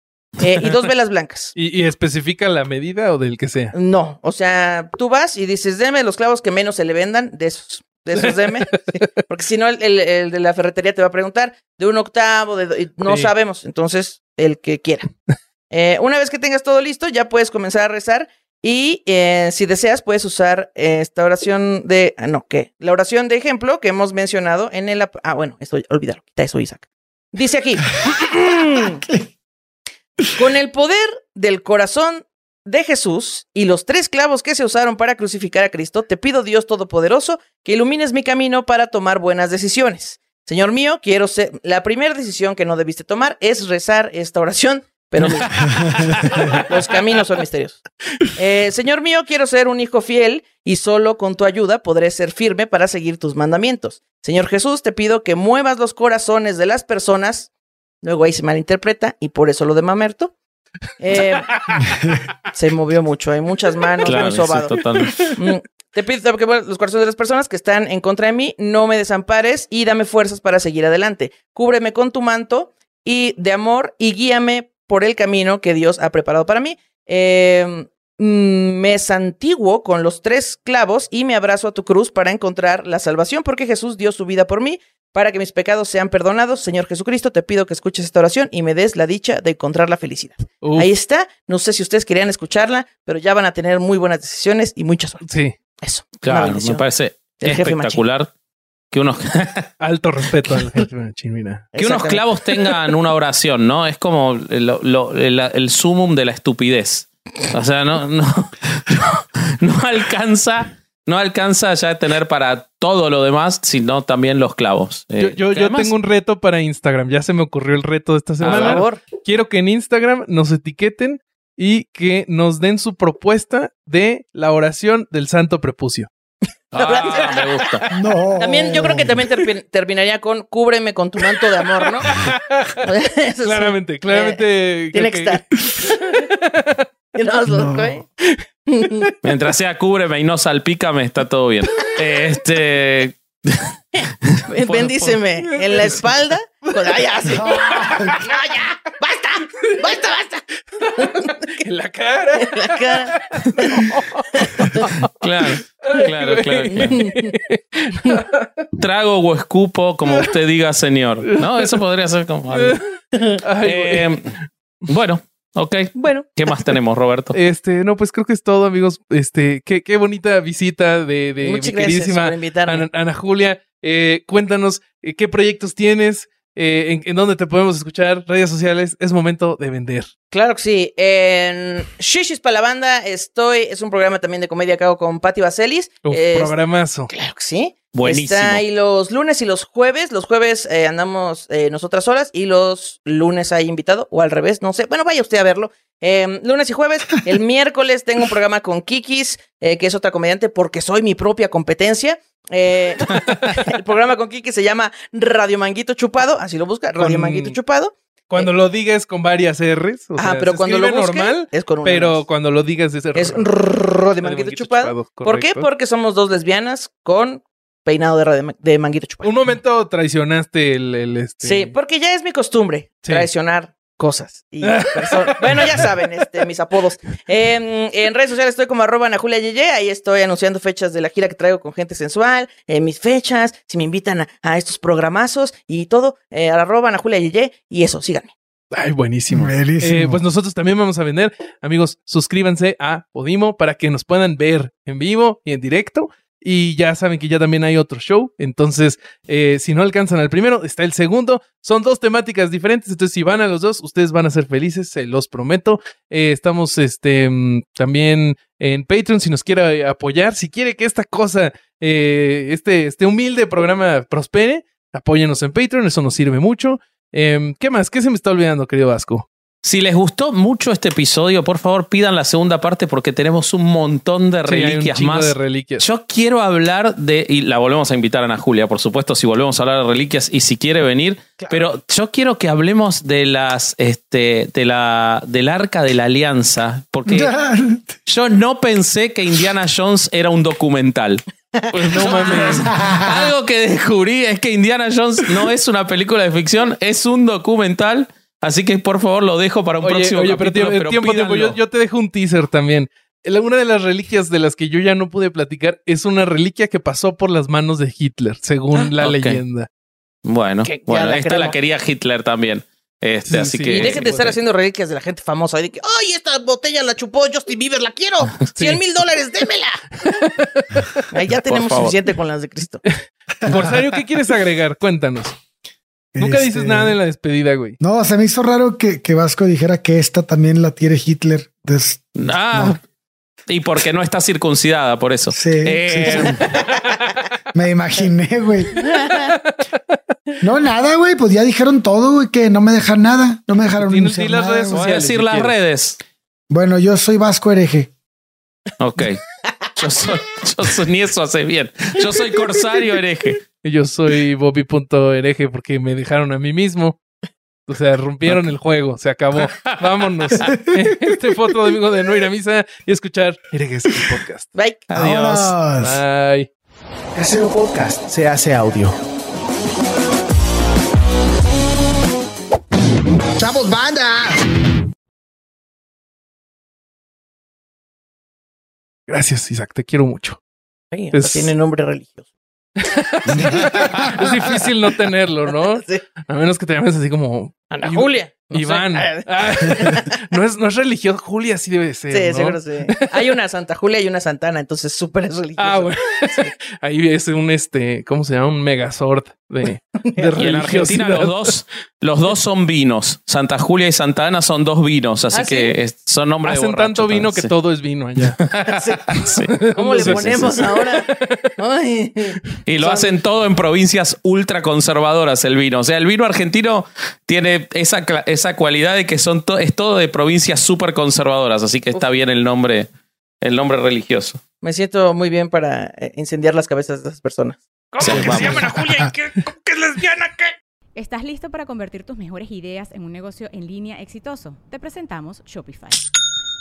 Speaker 4: Eh, y dos velas blancas.
Speaker 1: ¿Y, ¿Y, especifica la medida o del que sea?
Speaker 4: No, o sea, tú vas y dices, deme los clavos que menos se le vendan de esos de esos DM. Porque si no, el, de la ferretería te va a preguntar de un octavo, de, no sabemos. Entonces, el que quiera. Eh, una vez que tengas todo listo, ya puedes comenzar a rezar. Y eh, si deseas, puedes usar esta oración de. Ah, no, ¿qué? La oración de ejemplo que hemos mencionado en el. Ah, bueno, esto, olvídalo, quita eso, Isaac. Dice aquí: Con el poder del corazón de Jesús y los tres clavos que se usaron para crucificar a Cristo, te pido Dios Todopoderoso que ilumines mi camino para tomar buenas decisiones. Señor mío, quiero ser... La primera decisión que no debiste tomar es rezar esta oración, pero los caminos son misteriosos. Eh, Señor mío, quiero ser un hijo fiel y solo con tu ayuda podré ser firme para seguir tus mandamientos. Señor Jesús, te pido que muevas los corazones de las personas. Luego ahí se malinterpreta y por eso lo de Mamerto eh, se movió mucho, hay muchas manos, muy sobado. Mm, te pido que los corazones de las personas que están en contra de mí, no me desampares y dame fuerzas para seguir adelante. Cúbreme con tu manto y de amor y guíame por el camino que Dios ha preparado para mí. Mm, me santiguo con los tres clavos y me abrazo a tu cruz para encontrar la salvación, porque Jesús dio su vida por mí para que mis pecados sean perdonados. Señor Jesucristo, te pido que escuches esta oración y me des la dicha de encontrar la felicidad. Ahí está. No sé si ustedes querían escucharla, pero ya van a tener muy buenas decisiones y mucha suerte.
Speaker 1: Sí.
Speaker 4: Eso.
Speaker 2: Claro, me parece espectacular que unos
Speaker 1: alto respeto al jefe
Speaker 2: que unos clavos tengan una oración, ¿no? Es como el, el, sumum de la estupidez. O sea, no, no, no alcanza no alcanza ya a tener para todo lo demás, sino también los clavos.
Speaker 1: Eh, yo, tengo un reto para Instagram. Ya se me ocurrió el reto de esta semana. Por favor. Quiero que en Instagram nos etiqueten y que nos den su propuesta de la oración del santo prepucio.
Speaker 2: Ah, me gusta.
Speaker 4: No. También, yo creo que también terminaría con cúbreme con tu manto de amor, ¿no?
Speaker 1: claramente, claramente.
Speaker 4: Eh, tiene que, estar.
Speaker 2: Mientras sea cúbreme y no salpícame, está todo bien. Este.
Speaker 4: Bendíceme en la espalda ya, sí. No, ya. Basta. Basta, basta.
Speaker 1: En la cara.
Speaker 4: En la cara.
Speaker 2: Claro, claro, claro. claro. Trago o escupo, como usted diga, señor. No, eso podría ser como algo.
Speaker 1: Ay.
Speaker 2: Eh, bueno, ok.
Speaker 4: Bueno.
Speaker 2: ¿Qué más tenemos, Roberto?
Speaker 1: Este, no, pues creo que es todo, amigos. Este, qué, qué bonita visita de, de
Speaker 4: Muchas
Speaker 1: mi
Speaker 4: gracias
Speaker 1: queridísima
Speaker 4: por invitarme.
Speaker 1: Ana, Ana Julia. Eh, cuéntanos eh, qué proyectos tienes, eh, en, en dónde te podemos escuchar, redes sociales. Es momento de vender.
Speaker 4: Claro que sí. En Shishis para la banda estoy. Es un programa también de comedia que hago con Patti Vaselis. Es-
Speaker 1: programazo.
Speaker 4: Claro que sí.
Speaker 2: Buenísimo.
Speaker 4: Está ahí los lunes y los jueves. Los jueves eh, andamos eh, nosotras solas y los lunes hay invitado o al revés, no sé. Bueno, vaya usted a verlo. Eh, lunes y jueves. El miércoles tengo un programa con Kikis, eh, que es otra comediante porque soy mi propia competencia. El programa con Kikis se llama Radio Manguito Chupado, así lo busca, Radio
Speaker 1: Con-
Speaker 4: Manguito Chupado.
Speaker 1: Cuando lo digas con varias R's. o sea,
Speaker 4: pero
Speaker 1: se
Speaker 4: cuando lo
Speaker 1: normal,
Speaker 4: es con una
Speaker 1: pero cuando lo digas es,
Speaker 4: Es
Speaker 1: R-
Speaker 4: Radio Manguito
Speaker 1: Manguito
Speaker 4: Chupado.
Speaker 1: Chupado,
Speaker 4: ¿Por qué? Porque somos dos lesbianas con peinado de, radio- de Manguito Chupado.
Speaker 1: Un momento traicionaste el, el, este.
Speaker 4: Sí, porque ya es mi costumbre
Speaker 1: Sí.
Speaker 4: traicionar cosas y bueno, ya saben, este, mis apodos. En, en redes sociales estoy como arroba Ana Julia Yeye, ahí estoy anunciando fechas de la gira que traigo con gente sensual, eh, mis fechas, si me invitan a, a estos programazos y todo, eh, arroba Ana Julia Yeye, y eso, síganme.
Speaker 1: Ay, buenísimo.
Speaker 3: Buenísimo.
Speaker 1: Eh, pues nosotros también vamos a vender. Amigos, suscríbanse a Podimo para que nos puedan ver en vivo y en directo. Y ya saben que ya también hay otro show. Entonces, eh, si no alcanzan al primero, está el segundo. Son dos temáticas diferentes. Entonces, si van a los dos, ustedes van a ser felices, se los prometo. Eh, estamos este, mm, también en Patreon si nos quiere apoyar. Si quiere que esta cosa, eh, este, este humilde programa prospere, apóyenos en Patreon. Eso nos sirve mucho. Em, ¿Qué más? ¿Qué se me está olvidando, querido Vasco?
Speaker 2: Si les gustó mucho este episodio, por favor pidan la segunda parte porque tenemos un montón de
Speaker 1: Sí,
Speaker 2: reliquias
Speaker 1: chingo
Speaker 2: más.
Speaker 1: de reliquias.
Speaker 2: Yo quiero hablar de, y la volvemos a invitar a Ana Julia, por supuesto, si volvemos a hablar de reliquias y si quiere venir, pero yo quiero que hablemos de las, este, de la, del arca de la alianza, porque yo no pensé que Indiana Jones era un documental.
Speaker 1: Pues no mames.
Speaker 2: Algo que descubrí es que Indiana Jones no es una película de ficción, es un documental. Así que por favor lo dejo para un
Speaker 1: Oye,
Speaker 2: próximo
Speaker 1: oye, pero tiempo, tiempo, tiempo. Yo, te dejo un teaser también. La- Una de las reliquias de las que yo ya no pude platicar es una reliquia que pasó por las manos de Hitler, según la
Speaker 2: Ok.
Speaker 1: leyenda.
Speaker 2: Bueno,
Speaker 4: Que
Speaker 2: bueno,
Speaker 4: la
Speaker 2: esta la quería Hitler también. Este,
Speaker 1: Sí,
Speaker 2: así
Speaker 1: sí.
Speaker 2: que.
Speaker 4: Y dejen de estar haciendo reliquias de la gente famosa. De que, ¡ay, esta botella la chupó Justin Bieber, la quiero! ¡Cien mil dólares, démela! Ahí ya tenemos suficiente con las de Cristo.
Speaker 1: Corsario, ¿qué quieres agregar? Cuéntanos. Nunca dices
Speaker 3: Este,
Speaker 1: nada en la despedida, güey.
Speaker 3: No, se me hizo raro que, que Vasco dijera que esta también la tiene Hitler. Entonces,
Speaker 2: Ah, y porque no está circuncidada, por eso.
Speaker 3: Sí,
Speaker 2: Eh,
Speaker 3: sí, sí. me imaginé, güey. No, nada, güey. Pues ya dijeron todo, güey, que no me dejan nada. No me dejaron
Speaker 1: di las
Speaker 3: nada,
Speaker 1: redes
Speaker 3: güey.
Speaker 2: Voy a
Speaker 1: sociales,
Speaker 2: decir
Speaker 1: si
Speaker 2: las
Speaker 1: quieres.
Speaker 2: redes.
Speaker 3: Bueno, yo soy Vasco hereje.
Speaker 2: Ok. Yo soy, yo soy, ni eso hace bien. Yo soy corsario hereje.
Speaker 1: Yo soy Bobby.hereje porque me dejaron a mí mismo. O sea, rompieron el juego, se acabó. Vámonos. Este fue otro domingo de no ir a misa y escuchar Herejes el podcast.
Speaker 4: Bye.
Speaker 2: Adiós.
Speaker 3: Vámonos.
Speaker 1: Bye.
Speaker 5: Casero Podcast se hace audio. ¡Chavos, banda!
Speaker 1: Gracias, Isaac, te quiero mucho.
Speaker 4: Ay,
Speaker 1: Es-
Speaker 4: hasta Tiene nombre religioso.
Speaker 1: Es difícil no tenerlo, ¿no?
Speaker 4: Sí.
Speaker 1: A menos que te llames así como
Speaker 4: Ana Julia. No.
Speaker 1: Iván.
Speaker 4: Ah,
Speaker 1: no, es, no es religioso, Julia sí debe ser.
Speaker 4: Sí,
Speaker 1: ¿no?
Speaker 4: seguro sí. Hay una Santa Julia y una Santana, entonces súper es religioso.
Speaker 1: Ah, bueno. Ahí es un este, ¿cómo se llama? Un megazord de, de
Speaker 2: Y en Argentina los dos, los dos son vinos. Santa Julia y Santa Ana son dos vinos, así
Speaker 4: ¿Ah, sí?
Speaker 2: que es- son nombres de
Speaker 1: Hacen
Speaker 2: borracho
Speaker 1: tanto vino que
Speaker 2: sí.
Speaker 1: todo es vino allá.
Speaker 2: Sí.
Speaker 4: ¿Cómo le ponemos
Speaker 2: sí, sí.
Speaker 4: ahora? Ay.
Speaker 2: Y lo
Speaker 4: Son-
Speaker 2: hacen todo en provincias ultra conservadoras el vino. O sea, el vino argentino tiene esa, cla- esa cualidad de que son to- es todo de provincias súper conservadoras, así que está bien el nombre, el nombre religioso.
Speaker 4: Me siento muy bien para eh, incendiar las cabezas de esas personas.
Speaker 2: Sí, vamos.
Speaker 1: Julia? ¿Qué, ¿Qué es lesbiana? ¿Qué?
Speaker 6: ¿Estás listo para convertir tus mejores ideas en un negocio en línea exitoso? Te presentamos Shopify.